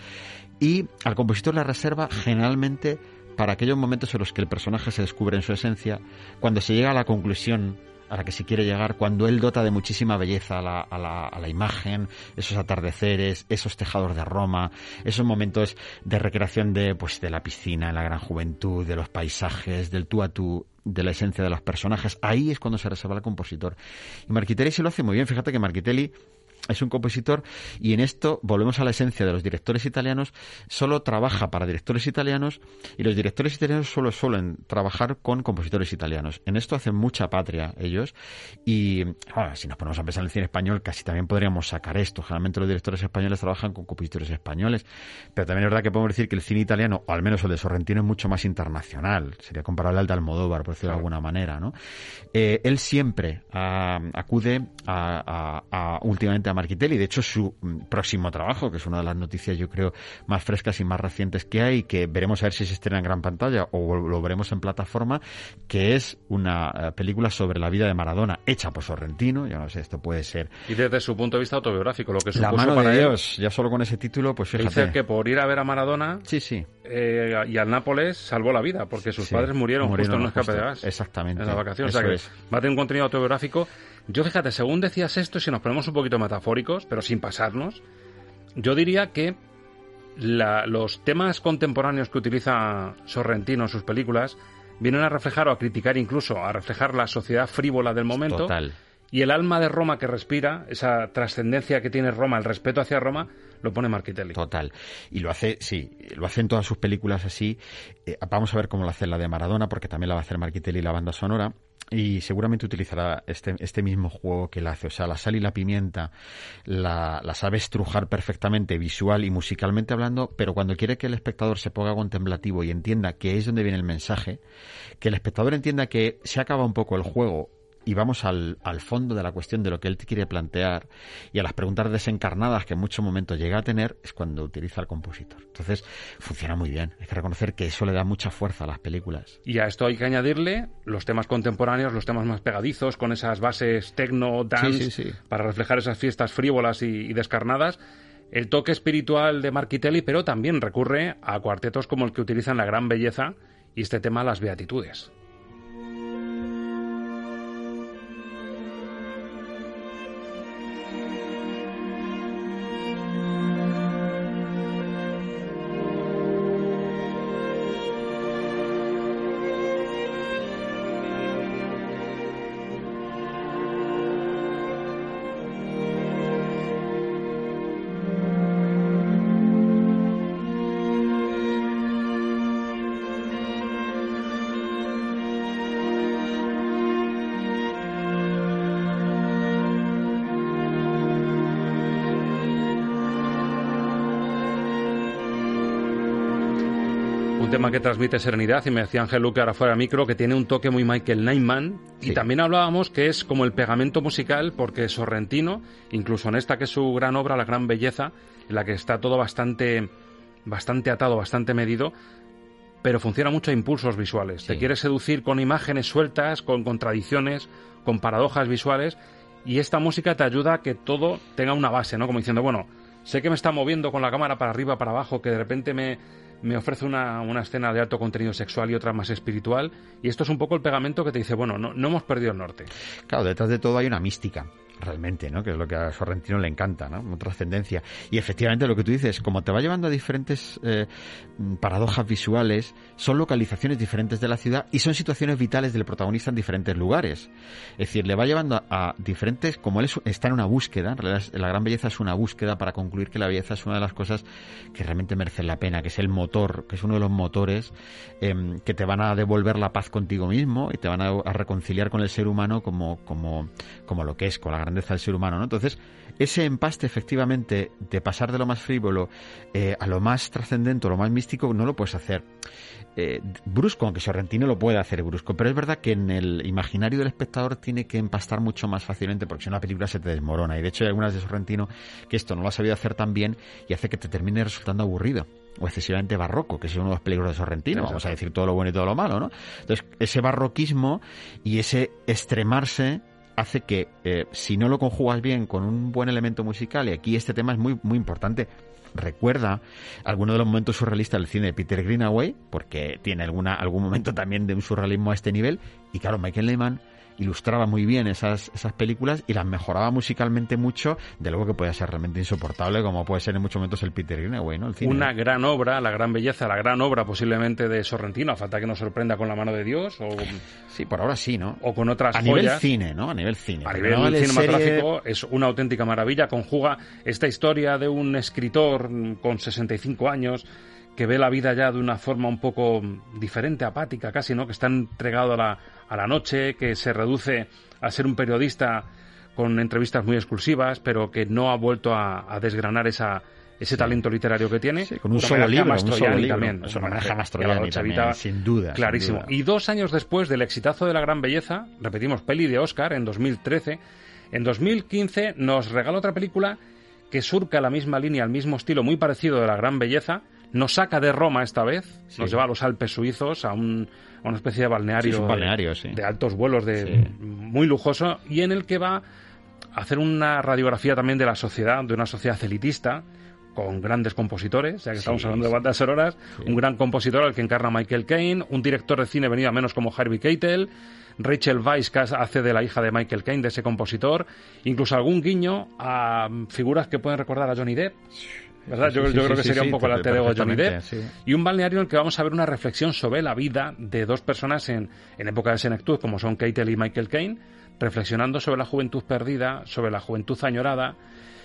Y al compositor le reserva generalmente para aquellos momentos en los que el personaje se descubre en su esencia, cuando se llega a la conclusión a la que se quiere llegar, cuando él dota de muchísima belleza a la, imagen, esos atardeceres, esos tejados de Roma, esos momentos de recreación de, pues, de la piscina en la gran juventud, de los paisajes, del tú a tú, de la esencia de los personajes. Ahí es cuando se reserva el compositor. Y Marquitelli se lo hace muy bien. Fíjate que Marquitelli es un compositor y en esto volvemos a la esencia de los directores italianos, solo trabaja para directores italianos y los directores italianos solo suelen trabajar con compositores italianos. En esto hacen mucha patria ellos y si nos ponemos a pensar en el cine español, casi también podríamos sacar esto. Generalmente los directores españoles trabajan con compositores españoles, pero también es verdad que podemos decir que el cine italiano, o al menos el de Sorrentino, es mucho más internacional. Sería comparable al de Almodóvar, por decirlo de alguna manera, ¿no? Eh, él siempre ah, acude a, a, a, últimamente a Marquitelli. De hecho, su mm, próximo trabajo, que es una de las noticias, yo creo, más frescas y más recientes que hay, que veremos a ver si se estrena en gran pantalla o lo veremos en plataforma, que es una eh, película sobre la vida de Maradona, hecha por Sorrentino. Yo no sé, esto puede ser. Y desde su punto de vista autobiográfico, lo que La supuso mano para de él, Dios, ya solo con ese título, pues fíjate. Dice que por ir a ver a Maradona sí, sí. Eh, y al Nápoles salvó la vida, porque sus Sí, padres murieron, murieron justo en un escape de gas. exactamente. En la vacación. O sea que es. va a tener un contenido autobiográfico. Yo, fíjate, según decías esto, si nos ponemos un poquito metafóricos, pero sin pasarnos, yo diría que la- los temas contemporáneos que utiliza Sorrentino en sus películas vienen a reflejar o a criticar incluso, a reflejar la sociedad frívola del momento. Total. Y el alma de Roma que respira, esa trascendencia que tiene Roma, el respeto hacia Roma, lo pone Marquitelli. Total. Y lo hace, sí, lo hace en todas sus películas así. Eh, vamos a ver cómo lo hace la de Maradona, porque también la va a hacer Marquitelli la banda sonora. Y seguramente utilizará este, este mismo juego que la hace. O sea, la sal y la pimienta la, la sabe estrujar perfectamente, visual y musicalmente hablando, pero cuando quiere que el espectador se ponga contemplativo y entienda que es donde viene el mensaje, que el espectador entienda que se acaba un poco el juego y vamos al, al fondo de la cuestión de lo que él te quiere plantear y a las preguntas desencarnadas que en muchos momentos llega a tener es cuando utiliza al compositor. Entonces, funciona muy bien. Hay que reconocer que eso le da mucha fuerza a las películas. Y a esto hay que añadirle los temas contemporáneos, los temas más pegadizos, con esas bases techno, dance, Sí, sí, sí. para reflejar esas fiestas frívolas y, y descarnadas. El toque espiritual de Marquitelli, pero también recurre a cuartetos como el que utilizan la gran belleza y este tema Las Beatitudes. Que transmite serenidad y me decía Ángel Luque ahora fuera de micro que tiene un toque muy Michael Nyman y también hablábamos que es como el pegamento musical porque Sorrentino, incluso en esta que es su gran obra La gran belleza, en la que está todo bastante bastante atado, bastante medido, pero funciona mucho a impulsos visuales. Te quiere seducir con imágenes sueltas, con contradicciones, con paradojas visuales y esta música te ayuda a que todo tenga una base, ¿no? Como diciendo, bueno, sé que me está moviendo con la cámara para arriba, para abajo, que de repente me, me ofrece una, una escena de alto contenido sexual y otra más espiritual, y esto es un poco el pegamento que te dice, bueno, no, no hemos perdido el norte. Claro, detrás de todo hay una mística, realmente, ¿no? Que es lo que a Sorrentino le encanta, ¿no? Trascendencia. Y efectivamente lo que tú dices, como te va llevando a diferentes eh, mm, paradojas visuales, son localizaciones diferentes de la ciudad y son situaciones vitales del protagonista en diferentes lugares. Es decir, le va llevando a, diferentes, como él es- está en una búsqueda, en realidad la gran belleza es una búsqueda para concluir que la belleza es una de las cosas que realmente merecen la pena, que es el motor, que es uno de los motores em, que te van a devolver la paz contigo mismo y te van a, reconciliar con el ser humano como, como, como lo que es, con la grandeza del ser humano, ¿no? Entonces, ese empaste efectivamente de pasar de lo más frívolo eh, a lo más trascendente, o lo más místico, no lo puedes hacer eh, brusco, aunque Sorrentino lo puede hacer brusco, pero es verdad que en el imaginario del espectador tiene que empastar mucho más fácilmente porque si no la película se te desmorona y de hecho hay algunas de Sorrentino que esto no lo ha sabido hacer tan bien y hace que te termine resultando aburrido o excesivamente barroco, que es uno de los peligros de Sorrentino, vamos a decir todo lo bueno y todo lo malo, ¿no? Entonces, ese barroquismo y ese extremarse hace que eh, si no lo conjugas bien con un buen elemento musical, y aquí este tema es muy, muy importante, recuerda alguno de los momentos surrealistas del cine de Peter Greenaway, porque tiene alguna, algún momento también de un surrealismo a este nivel, y claro, Michael Lehman ilustraba muy bien esas, esas películas y las mejoraba musicalmente mucho de algo que podía ser realmente insoportable, como puede ser en muchos momentos el Peter Greenaway, ¿no? El cine. Una gran obra, la gran belleza, la gran obra posiblemente de Sorrentino, a falta que nos sorprenda con la mano de Dios o... Sí, por ahora sí, ¿no? O con otras a joyas. nivel cine, ¿no? A nivel cine. A nivel no cinematográfico serie- es una auténtica maravilla. Conjuga esta historia de un escritor con 65 años que ve la vida ya de una forma un poco diferente, apática casi, ¿no? Que está entregado a la, a la noche, que se reduce a ser un periodista con entrevistas muy exclusivas, pero que no ha vuelto a, a desgranar esa, ese talento literario que tiene. con un solo libro, un solo libro. también. Homenaje a sin duda, sin Clarísimo. duda. Y dos años después del exitazo de La Gran Belleza, repetimos, peli de Oscar en 2013, en 2015 nos regala otra película que surca la misma línea, el mismo estilo, muy parecido de La Gran Belleza. Nos saca de Roma esta vez, Sí. nos lleva a los Alpes suizos, a, un- a una especie de balneario, Sí, es un de- balneario, sí. de altos vuelos, de muy lujoso, y en el que va a hacer una radiografía también de la sociedad, de una sociedad elitista, con grandes compositores, ya que estamos hablando de bandas sonoras, un gran compositor al que encarna Michael Caine, un director de cine venido a menos como Harvey Keitel, Rachel Weisz que hace de la hija de Michael Caine, de ese compositor, incluso algún guiño a figuras que pueden recordar a Johnny Depp. ¿Verdad? Sí, yo, sí, yo sí, creo que sería un poco ego de Johnny Depp. Y un balneario en el que vamos a ver una reflexión sobre la vida de dos personas en, en época de senectud, como son Keitel y Michael Caine, reflexionando sobre la juventud perdida, sobre la juventud añorada,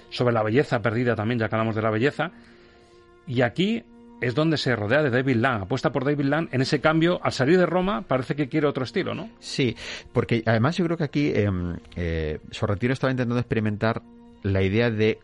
sobre la belleza perdida también, ya que hablamos de la belleza. Y aquí es donde se rodea de David Lang, apuesta por David Lang en ese cambio. Al salir de Roma parece que quiere otro estilo, ¿no? Sí, porque además yo creo que aquí eh, eh, Sorrentino estaba intentando experimentar la idea de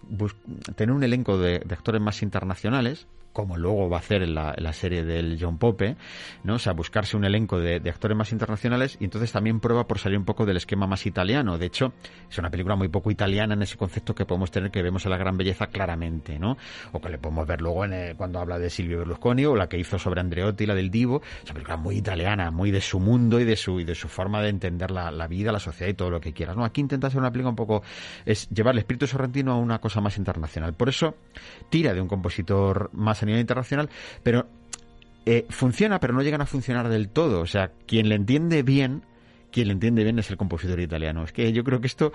tener un elenco de, de actores más internacionales, como luego va a hacer en la, serie del John Pope, ¿no? O sea, buscarse un elenco de, de actores más internacionales y entonces también prueba por salir un poco del esquema más italiano. De hecho, es una película muy poco italiana en ese concepto que podemos tener que vemos en La Gran Belleza claramente, ¿no? O que le podemos ver luego en, eh, cuando habla de Silvio Berlusconi o la que hizo sobre Andreotti, la del Divo. Es una película muy italiana, muy de su mundo y de su, y de su forma de entender la, la vida, la sociedad y todo lo que quieras, ¿no? Aquí intenta hacer una película un poco, es llevar el espíritu sorrentino a una cosa más internacional. Por eso tira de un compositor más a nivel internacional, pero eh, funciona, pero no llegan a funcionar del todo. O sea, quien le entiende bien, quien le entiende bien es el compositor italiano. Es que yo creo que esto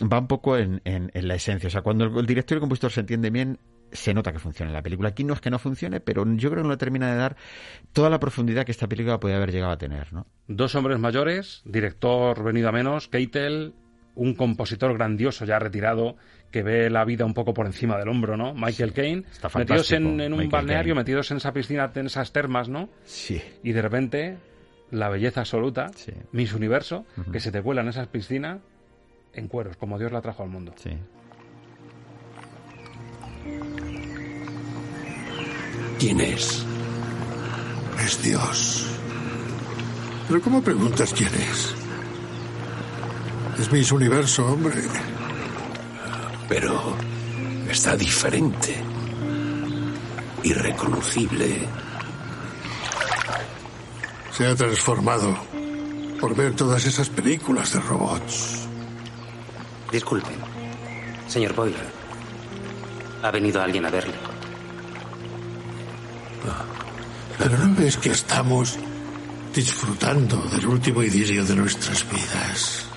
va un poco en, la esencia. O sea, cuando el, director y el compositor se entiende bien, se nota que funciona la película. Aquí no es que no funcione, pero yo creo que no termina de dar toda la profundidad que esta película podría haber llegado a tener. Dos hombres mayores, director venido a menos, Keitel, un compositor grandioso ya retirado que ve la vida un poco por encima del hombro, ¿no? Michael Caine, metidos en, en un Michael balneario, Caine. metidos en esa piscina, en esas termas, ¿no? Sí. Y de repente, la belleza absoluta, Miss Universo, que se te cuela en esas piscinas en cueros, como Dios la trajo al mundo. Sí. ¿Quién es? Es Dios. Pero ¿cómo preguntas quién es? Es Miss Universo, hombre. Pero está diferente. Irreconocible. Se ha transformado por ver todas esas películas de robots. Disculpe, señor Boyle. Ha venido alguien a verle. Pero ¿no ves que estamos disfrutando del último idilio de nuestras vidas?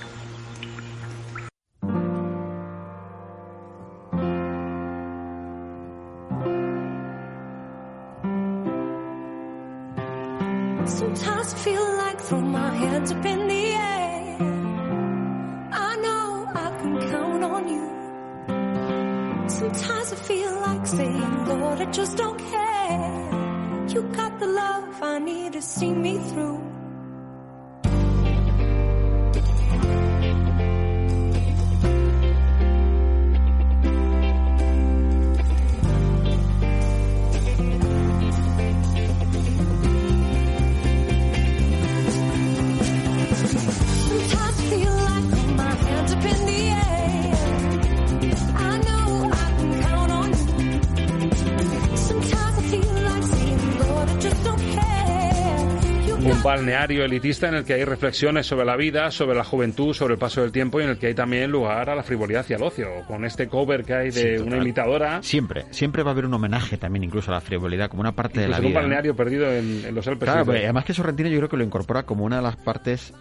Un elitista en el que hay reflexiones sobre la vida, sobre la juventud, sobre el paso del tiempo y en el que hay también lugar a la frivolidad y al ocio. Con este cover que hay de Sí, una imitadora, Siempre, siempre va a haber un homenaje también incluso a la frivolidad como una parte de la un vida. ¿no? balneario perdido en, en los Alpes. Claro, además que Sorrentino yo creo que lo incorpora como una de las partes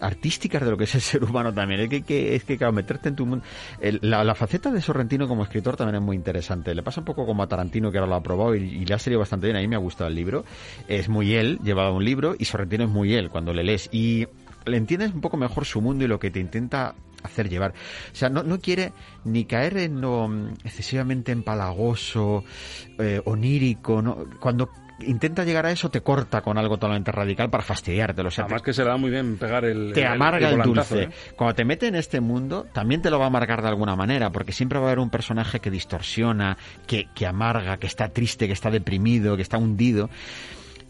artísticas de lo que es el ser humano también. Es que, que- es que claro, meterte en tu mundo... la, faceta de Sorrentino como escritor también es muy interesante. Le pasa un poco como a Tarantino, que ahora lo ha probado y, y le ha salido bastante bien. A mí me ha gustado el libro. Es muy él, llevaba un libro, y Sorrentino es muy él cuando le lees. Y le entiendes un poco mejor su mundo y lo que te intenta hacer llevar. O sea, no, no quiere ni caer en lo mm, excesivamente empalagoso, eh, onírico, ¿no? Cuando intenta llegar a eso te corta con algo totalmente radical para fastidiártelo. O sea, Además que se le da muy bien pegar el. te amarga el, dulce. ¿eh? Cuando te mete en este mundo, también te lo va a amargar de alguna manera, porque siempre va a haber un personaje que distorsiona, que, que amarga, que está triste, que está deprimido, que está hundido.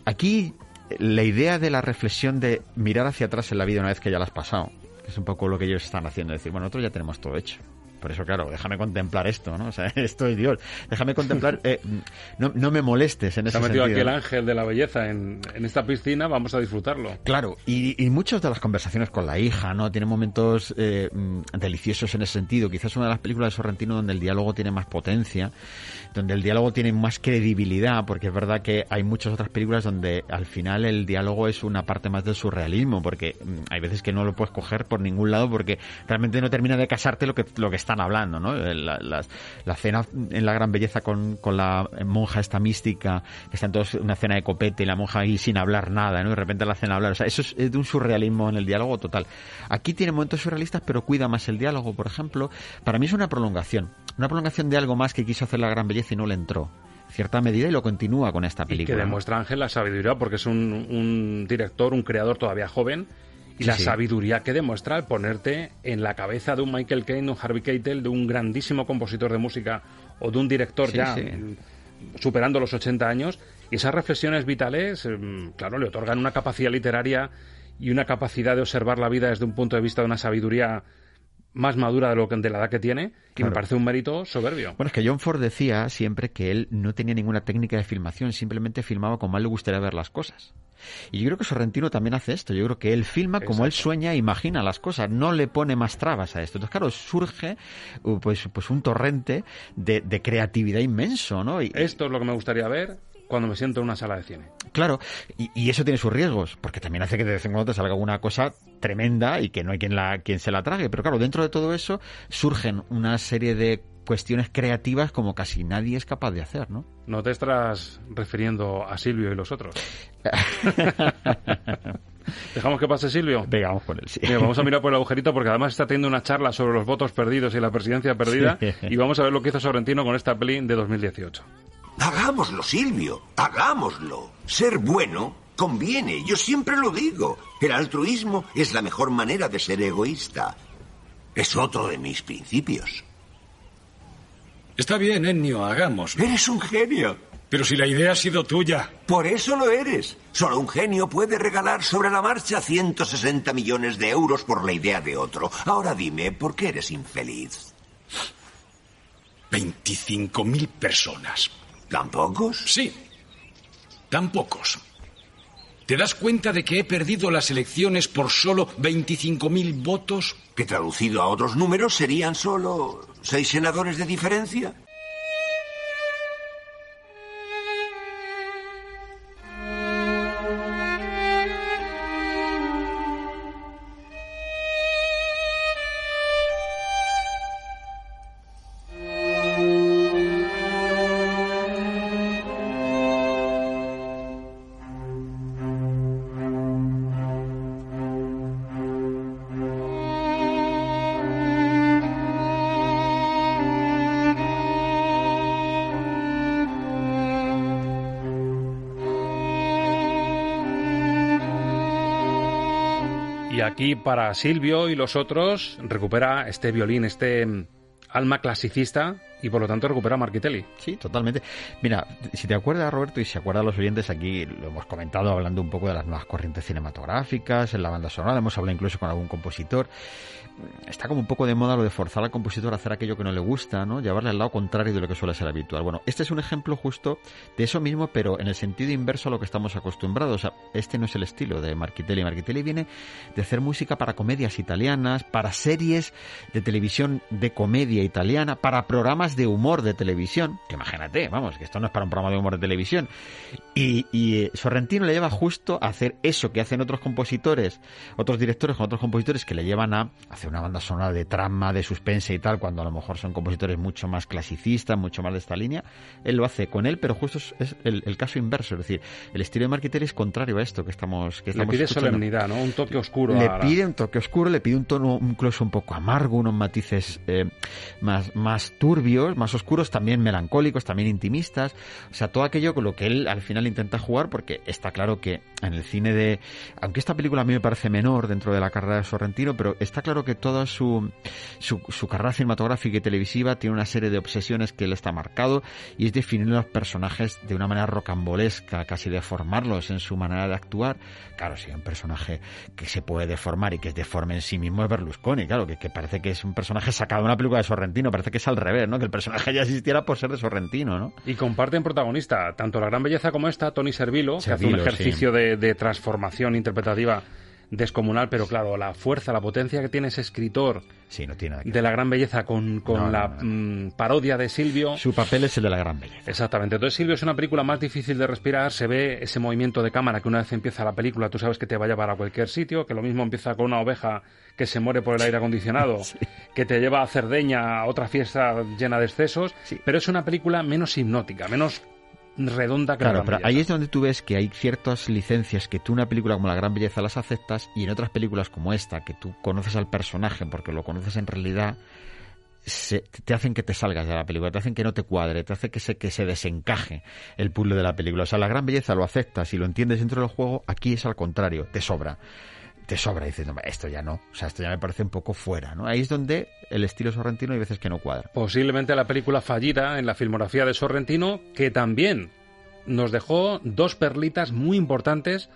Aquí, la idea de la reflexión de mirar hacia atrás en la vida una vez que ya la has pasado, que es un poco lo que ellos están haciendo, decir, bueno, nosotros ya tenemos todo hecho. Por eso, claro, déjame contemplar esto, ¿no? O sea, [LAUGHS] esto es Dios. Déjame contemplar, eh, no, no me molestes en Se ese ha metido aquí el ángel de la belleza en, en esta piscina, vamos a disfrutarlo. Claro, y, y muchas de las conversaciones con la hija, ¿no? Tiene momentos eh, mm, deliciosos en ese sentido. Quizás una de las películas de Sorrentino donde el diálogo tiene más potencia, donde el diálogo tiene más credibilidad, porque es verdad que hay muchas otras películas donde al final el diálogo es una parte más del surrealismo, porque mm, hay veces que no lo puedes coger por ningún lado porque realmente no termina de casarte lo que, lo que están hablando, ¿no? Eh, La, cena en la gran belleza con, con la monja esta mística, que está en todos una cena de copete y la monja ahí sin hablar nada, ¿no? Y de repente la hacen hablar. O sea, eso es, de un surrealismo en el diálogo total. Aquí tiene momentos surrealistas, pero cuida más el diálogo, por ejemplo. Para mí es una prolongación. Una prolongación de algo más que quiso hacer la gran belleza y no le entró. En cierta medida y lo continúa con esta Y que película. demuestra Ángel la sabiduría, porque es un, un director, un creador todavía joven. Y la sí. sabiduría que demuestra al ponerte en la cabeza de un Michael Caine, de un Harvey Keitel, de un grandísimo compositor de música o de un director Sí, ya sí. superando los 80 años. Y esas reflexiones vitales, mm, claro, le otorgan una capacidad literaria y una capacidad de observar la vida desde un punto de vista de una sabiduría más madura de, lo que, de la edad que tiene, que me parece un mérito soberbio. Bueno, es que John Ford decía siempre que él no tenía ninguna técnica de filmación, simplemente filmaba como a él le gustaría ver las cosas. Y yo creo que Sorrentino también hace esto. Yo creo que él filma como él sueña e imagina las cosas, no le pone más trabas a esto. Entonces, claro, surge uh, pues, pues un torrente de, de creatividad inmenso, ¿no? Y, Esto es lo que me gustaría ver cuando me siento en una sala de cine. Claro, y, y eso tiene sus riesgos, porque también hace que de vez en cuando te salga alguna cosa tremenda y que no hay quien, la, quien se la trague. Pero claro, dentro de todo eso surgen una serie de cuestiones creativas como casi nadie es capaz de hacer, ¿no? No te estás refiriendo a Silvio y los otros. [LAUGHS] Dejamos que pase Silvio. Venga, vamos con él, sí. Mira, vamos a mirar por el agujerito porque además está teniendo una charla sobre los votos perdidos y la presidencia perdida. Sí. Y vamos a ver lo que hizo Sorrentino con esta peli de 2018. Hagámoslo, Silvio, hagámoslo. Ser bueno conviene, yo siempre lo digo. El altruismo es la mejor manera de ser egoísta. Es otro de mis principios. Está bien, Ennio, hagamos. Eres un genio. Pero si la idea ha sido tuya. Por eso lo eres. Solo un genio puede regalar sobre la marcha 160 millones de euros por la idea de otro. Ahora dime, ¿por qué eres infeliz? 25.000 personas. ¿Tan pocos? Sí. Tan pocos. ¿Te das cuenta de que he perdido las elecciones por solo 25.000 votos? Que traducido a otros números serían solo seis senadores de diferencia. Aquí para Silvio y los otros. Recupera este violín, este mm, alma clasicista y por lo tanto recupera a Marquitelli. Sí, totalmente. Mira, si te acuerdas, Roberto, y si acuerdan los oyentes, aquí lo hemos comentado hablando un poco de las nuevas corrientes cinematográficas, en la banda sonora, hemos hablado incluso con algún compositor. Está como un poco de moda lo de forzar al compositor a hacer aquello que no le gusta, ¿no? Llevarle al lado contrario de lo que suele ser habitual. Bueno, este es un ejemplo justo de eso mismo, pero en el sentido inverso a lo que estamos acostumbrados. Este no es el estilo de Marquitelli. Marquitelli viene de hacer música para comedias italianas, para series de televisión de comedia italiana, para programas de humor de televisión, que imagínate, vamos, que esto no es para un programa de humor de televisión, y, y, eh, Sorrentino le lleva justo a hacer eso que hacen otros compositores, otros directores con otros compositores que le llevan a hacer una banda sonora de trama, de suspense y tal, cuando a lo mejor son compositores mucho más clasicistas, mucho más de esta línea, él lo hace con él, pero justo es, el, el caso inverso, es decir, el estilo de Marquitelli es contrario a esto que estamos, que Le pide escuchando. solemnidad, ¿no? Un toque oscuro. Le la- pide un toque oscuro, le pide un tono incluso un poco amargo, unos matices eh, más, más turbios, más oscuros, también melancólicos, también intimistas. O sea, todo aquello con lo que él al final intenta jugar, porque está claro que en el cine de. Aunque esta película a mí me parece menor dentro de la carrera de Sorrentino, pero está claro que toda su, su, su carrera cinematográfica y televisiva tiene una serie de obsesiones que él está marcado y es definir los personajes de una manera rocambolesca, casi deformarlos en su manera de actuar. Claro, si hay un personaje que se puede deformar y que es deforme en sí mismo es Berlusconi, claro, que, que parece que es un personaje sacado de una película de Sorrentino, parece que es al revés, ¿no? Personaje ya existiera por ser de Sorrentino, ¿no? Y comparten protagonista, tanto La Gran Belleza como esta, Tony Servilo, que hace un ejercicio de, de transformación interpretativa descomunal, pero claro, la fuerza, la potencia que tiene ese escritor Sí, no tiene nada que de La Gran Belleza con, con No, la no. mm, parodia de Silvio. Su papel es el de la gran belleza. Exactamente. Entonces Silvio es una película más difícil de respirar, se ve ese movimiento de cámara que una vez empieza la película tú sabes que te va a llevar a cualquier sitio, que lo mismo empieza con una oveja que se muere por el aire acondicionado, [LAUGHS] que te lleva a Cerdeña, a otra fiesta llena de excesos, pero es una película menos hipnótica, menos redonda que La Claro, Gran pero ahí es donde tú ves que hay ciertas licencias que tú una película como La Gran Belleza las aceptas y en otras películas como esta, que tú conoces al personaje porque lo conoces en realidad, se- te hacen que te salgas de la película, te hacen que no te cuadre, te hace que se, que se desencaje el puzzle de la película. O sea, La Gran Belleza lo aceptas y lo entiendes dentro del juego, aquí es al contrario, te sobra. Te sobra, dices, no, esto ya no, o sea, esto ya me parece un poco fuera, ¿no? Ahí es donde el estilo sorrentino hay veces que no cuadra. Posiblemente la película fallida en la filmografía de Sorrentino, que también nos dejó dos perlitas muy importantes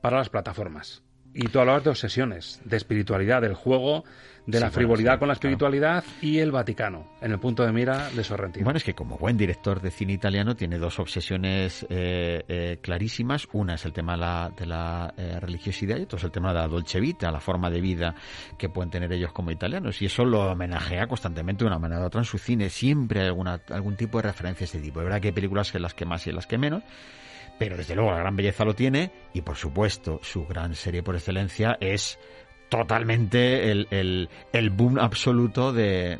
para las plataformas. Y tú hablabas de obsesiones, de espiritualidad, del juego, de Sí, la bueno, frivolidad sí, con la claro. espiritualidad y el Vaticano, en el punto de mira de Sorrentino. Bueno, es que como buen director de cine italiano tiene dos obsesiones eh, eh, clarísimas. Una es el tema de la, de la, eh, religiosidad y otro es el tema de la dolce vita, la forma de vida que pueden tener ellos como italianos. Y eso lo homenajea constantemente de una manera u otra en su cine. Siempre hay alguna, algún tipo de referencia a este tipo. Es verdad que hay películas en las que más y en las que menos. Pero desde luego la gran belleza lo tiene y por supuesto su gran serie por excelencia es totalmente el, el, el boom absoluto de,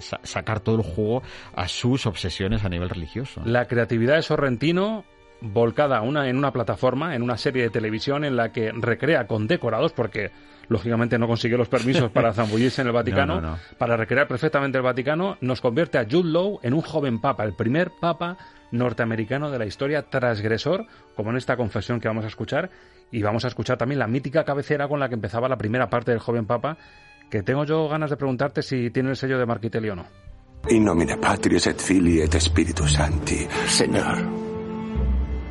sa- sacar todo el juego a sus obsesiones a nivel religioso. La creatividad de Sorrentino volcada una, en una plataforma, en una serie de televisión en la que recrea con decorados, porque lógicamente no consiguió los permisos para [LAUGHS] zambullirse en el Vaticano, No, no, no. para recrear perfectamente el Vaticano, nos convierte a Jude Law en un joven papa, el primer papa norteamericano de la historia transgresor, como en esta confesión que vamos a escuchar, y vamos a escuchar también la mítica cabecera con la que empezaba la primera parte del joven papa, que tengo yo ganas de preguntarte si tiene el sello de Marquitelli o no. In nomine Patris et Filii et Spiritus Sancti. Señor,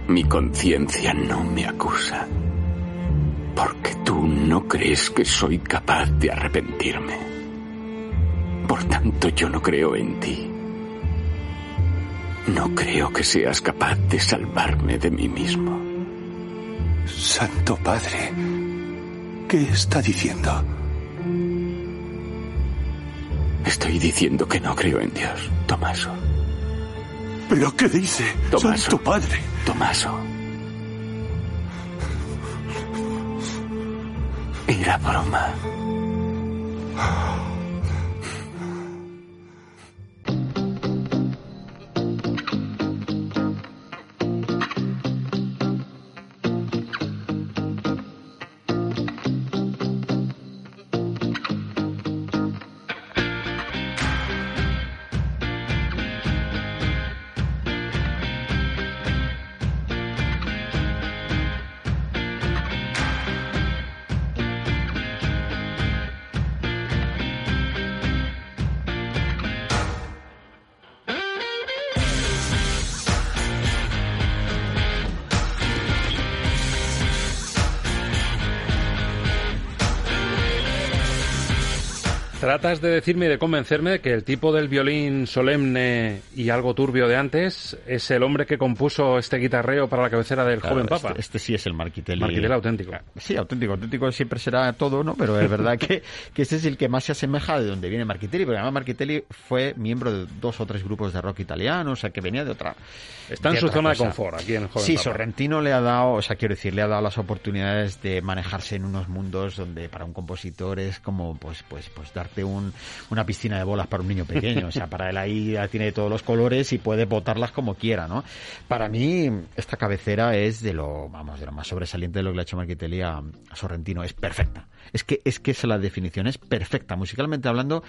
mi conciencia no me acusa. Porque tú no crees que soy capaz de arrepentirme. Por tanto, yo no creo en ti. No creo que seas capaz de salvarme de mí mismo. Santo Padre, ¿qué está diciendo? Estoy diciendo que no creo en Dios, Tomaso. ¿Pero qué dice? Tomaso. Santo Padre. Tomaso. Era broma. Tratas de decirme y de convencerme que el tipo del violín solemne y algo turbio de antes es el hombre que compuso este guitarreo para la cabecera del Claro, joven papa. Este, este sí es el Marquitelli. Marquitelli auténtico. Sí, auténtico. Auténtico siempre será todo, ¿no? Pero es verdad que, [LAUGHS] que este es el que más se asemeja de donde viene Marquitelli, porque además Marquitelli fue miembro de dos o tres grupos de rock italiano, o sea, que venía de otra... Está en de su zona de cosa. confort aquí en el joven Sí, papa. Sorrentino le ha dado, o sea, quiero decir, le ha dado las oportunidades de manejarse en unos mundos donde para un compositor es como, pues, pues, pues darte un, una piscina de bolas para un niño pequeño. O sea, para él ahí tiene todos los colores y puede botarlas como quiera, ¿no? Para mí, esta cabecera es de lo, vamos, de lo más sobresaliente de lo que le ha hecho Marquitelli a, Sorrentino. Es perfecta. Es que, es que la definición, es perfecta. Musicalmente hablando,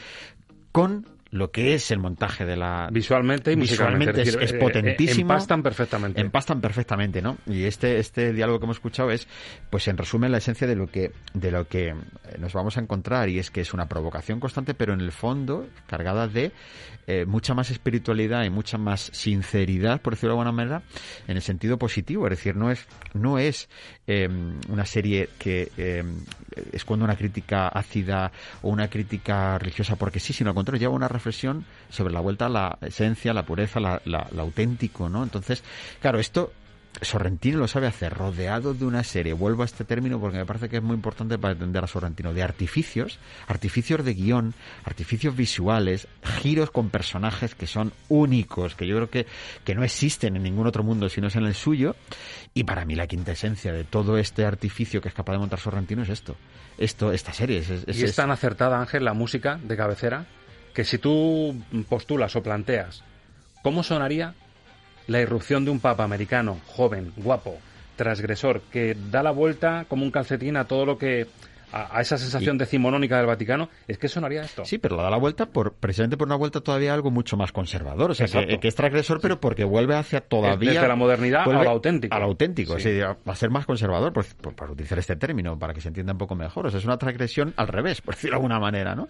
con lo que es el montaje de la Visualmente y musicalmente, visualmente es, es eh, eh, potentísimo. empastan perfectamente. empastan perfectamente no y este este diálogo que hemos escuchado es pues en resumen la esencia de lo que de lo que nos vamos a encontrar y es que es una provocación constante pero en el fondo cargada de eh, mucha más espiritualidad y mucha más sinceridad por decirlo de alguna manera en el sentido positivo. Es decir no es no es eh, una serie que eh, esconde una crítica ácida o una crítica religiosa porque sí, sino al contrario, lleva una reflexión sobre la vuelta a la esencia, la pureza, la, la- lo auténtico, ¿no? Entonces, claro, esto Sorrentino lo sabe hacer, rodeado de una serie, vuelvo a este término porque me parece que es muy importante para entender a Sorrentino, de artificios, artificios de guion, artificios visuales, giros con personajes que son únicos, que yo creo que, que no existen en ningún otro mundo si no es en el suyo, y para mí la quinta esencia de todo este artificio que es capaz de montar Sorrentino es esto, esto esta serie. Es, es- Y es es- tan acertada, Ángel, la música de cabecera, que si tú postulas o planteas cómo sonaría la irrupción de un papa americano, joven, guapo, transgresor, que da la vuelta como un calcetín a todo lo que... a, a esa sensación decimonónica del Vaticano, es que sonaría esto. Sí, pero la da la vuelta por precisamente por una vuelta todavía algo mucho más conservador, o sea, que, que es transgresor, pero porque vuelve hacia todavía Desde la modernidad a lo auténtico. a lo auténtico, Sí. es decir, va a ser más conservador, por, por- por utilizar este término para que se entienda un poco mejor, o sea, es una transgresión al revés, por decirlo de alguna manera, ¿no?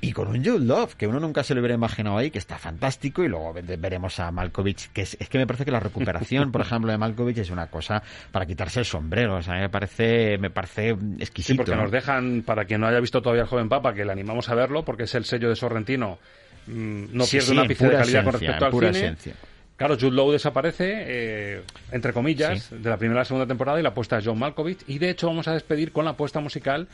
Y con un Jude Love que uno nunca se lo hubiera imaginado ahí, que está fantástico, y luego ve- veremos a Malkovich, que es, es que me parece que la recuperación, por ejemplo, de Malkovich es una cosa para quitarse el sombrero, o sea, me parece me parece exquisito. Sí, porque ¿no? Nos dejan, para quien no haya visto todavía el joven Papa, que le animamos a verlo, porque es el sello de Sorrentino, mm, no Sí, pierde sí, un en ápice de calidad con respecto al pura cine. esencia. Claro, Jude Law desaparece, eh, entre comillas, de la primera a la segunda temporada y la apuesta es John Malkovich. Y de hecho vamos a despedir con la apuesta musical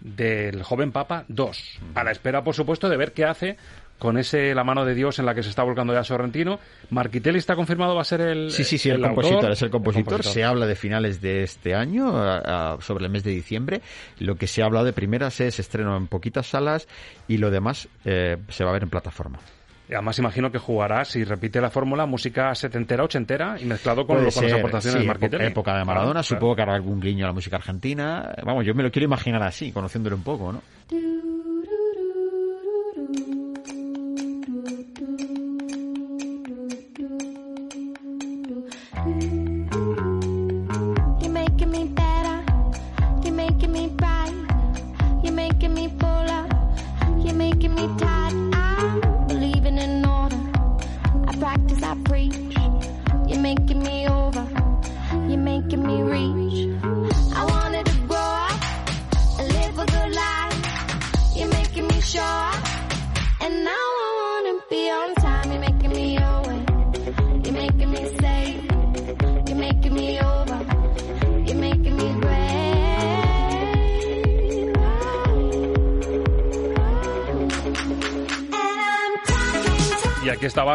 del joven Papa 2. A la espera, por supuesto, de ver qué hace con ese La mano de Dios en la que se está volcando ya Sorrentino. Marquitelli está confirmado, va a ser el Sí, sí, sí, el, compositor, es el compositor. compositor. Se habla de finales de este año, a- a- sobre el mes de diciembre. Lo que se ha hablado de primeras es estreno en poquitas salas y lo demás eh, se va a ver en plataforma. Además imagino que jugará, si repite la fórmula, música setentera, ochentera y mezclado con, Puede lo- con las aportaciones sí, de época, de Maradona, Claro, supongo que hará algún guiño a la música argentina. Vamos, yo me lo quiero imaginar así, conociéndolo un poco, ¿no?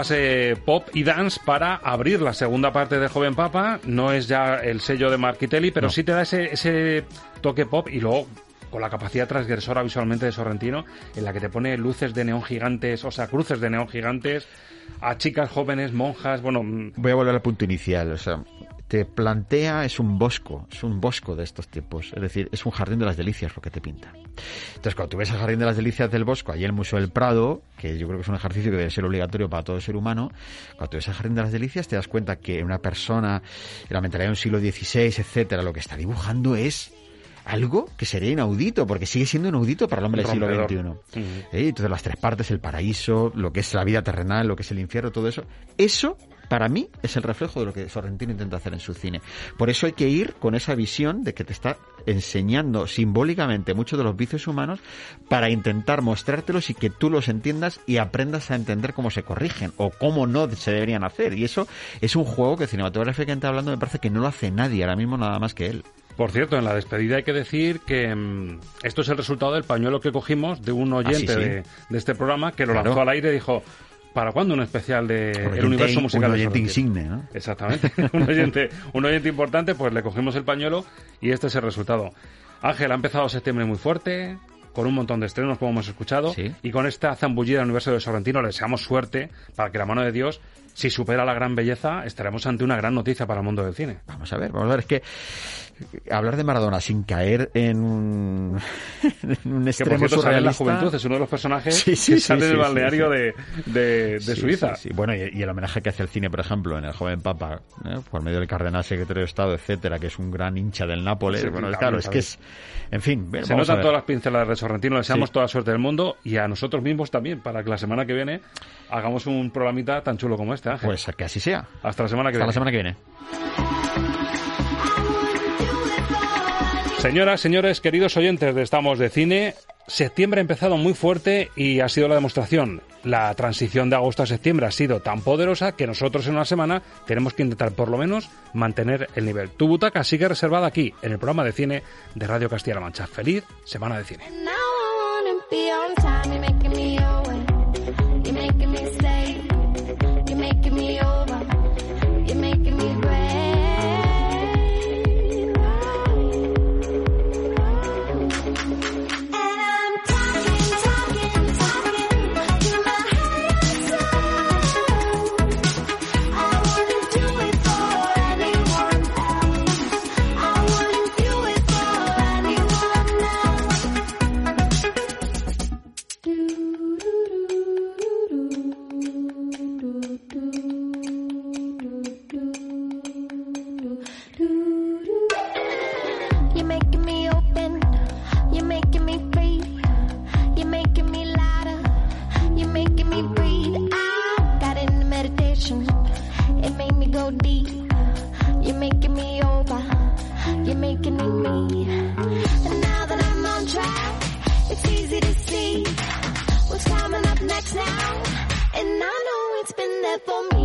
Base pop y dance para abrir la segunda parte de Joven Papa. No es ya el sello de Marquitelli, pero No. sí te da ese, ese toque pop y luego con la capacidad transgresora visualmente de Sorrentino, en la que te pone luces de neón gigantes, o sea, cruces de neón gigantes, a chicas jóvenes, monjas, bueno, mm, Voy a volver al punto inicial, o sea, te plantea, es un bosco, es un bosco de estos tiempos, es decir, es un jardín de las delicias lo que te pinta. Entonces, cuando tú ves el jardín de las delicias del Bosco, allí en el Museo del Prado, que yo creo que es un ejercicio que debe ser obligatorio para todo ser humano, cuando tú ves el jardín de las delicias te das cuenta que una persona, en la mentalidad de un siglo XVI, etcétera, lo que está dibujando es algo que sería inaudito, porque sigue siendo inaudito para el hombre del siglo. XXI. ¿Eh? Entonces las tres partes, el paraíso, lo que es la vida terrenal, lo que es el infierno, todo eso, eso para mí es el reflejo de lo que Sorrentino intenta hacer en su cine. Por eso hay que ir con esa visión de que te está enseñando simbólicamente muchos de los vicios humanos para intentar mostrártelos y que tú los entiendas y aprendas a entender cómo se corrigen o cómo no se deberían hacer. Y eso es un juego que cinematográficamente hablando me parece que no lo hace nadie ahora mismo nada más que él. Por cierto, en la despedida hay que decir que mm, esto es el resultado del pañuelo que cogimos de un oyente Ah, sí, sí. De, de este programa que lo Claro. lanzó al aire y dijo, ¿para cuándo un especial de oyente- el universo un musical de oyente Sorrentino?". insigne, ¿no? Exactamente, [LAUGHS] un oyente, un oyente importante, pues le cogimos el pañuelo y este es el resultado. Ángel ha empezado septiembre muy fuerte, con un montón de estrenos, como hemos escuchado, y con esta zambullida del universo de Sorrentino le deseamos suerte para que la mano de Dios, si supera la gran belleza, estaremos ante una gran noticia para el mundo del cine. Vamos a ver, vamos a ver, es que hablar de Maradona sin caer en un, [LAUGHS] en un Que extremo por cierto sale en la juventud, es uno de los personajes Sí, sí, que sale del balneario de, de, de Suiza. Bueno, y, y el homenaje que hace el cine, por ejemplo, en el joven Papa, ¿eh? por medio del cardenal secretario de Estado, etcétera, que es un gran hincha del Nápoles. Bueno, claro, es que es. En fin, Se notan todas las pinceladas de Sorrentino, le deseamos Sí. toda la suerte del mundo y a nosotros mismos también, para que la semana que viene hagamos un programita tan chulo como este, Ángel. Pues que así sea. Hasta la semana que Hasta la semana que viene. Señoras, señores, queridos oyentes de Estamos de Cine, septiembre ha empezado muy fuerte y ha sido la demostración. La transición de agosto a septiembre ha sido tan poderosa que nosotros en una semana tenemos que intentar por lo menos mantener el nivel. Tu butaca sigue reservada aquí, en el programa de cine de Radio Castilla-La Mancha. Feliz semana de cine. For me.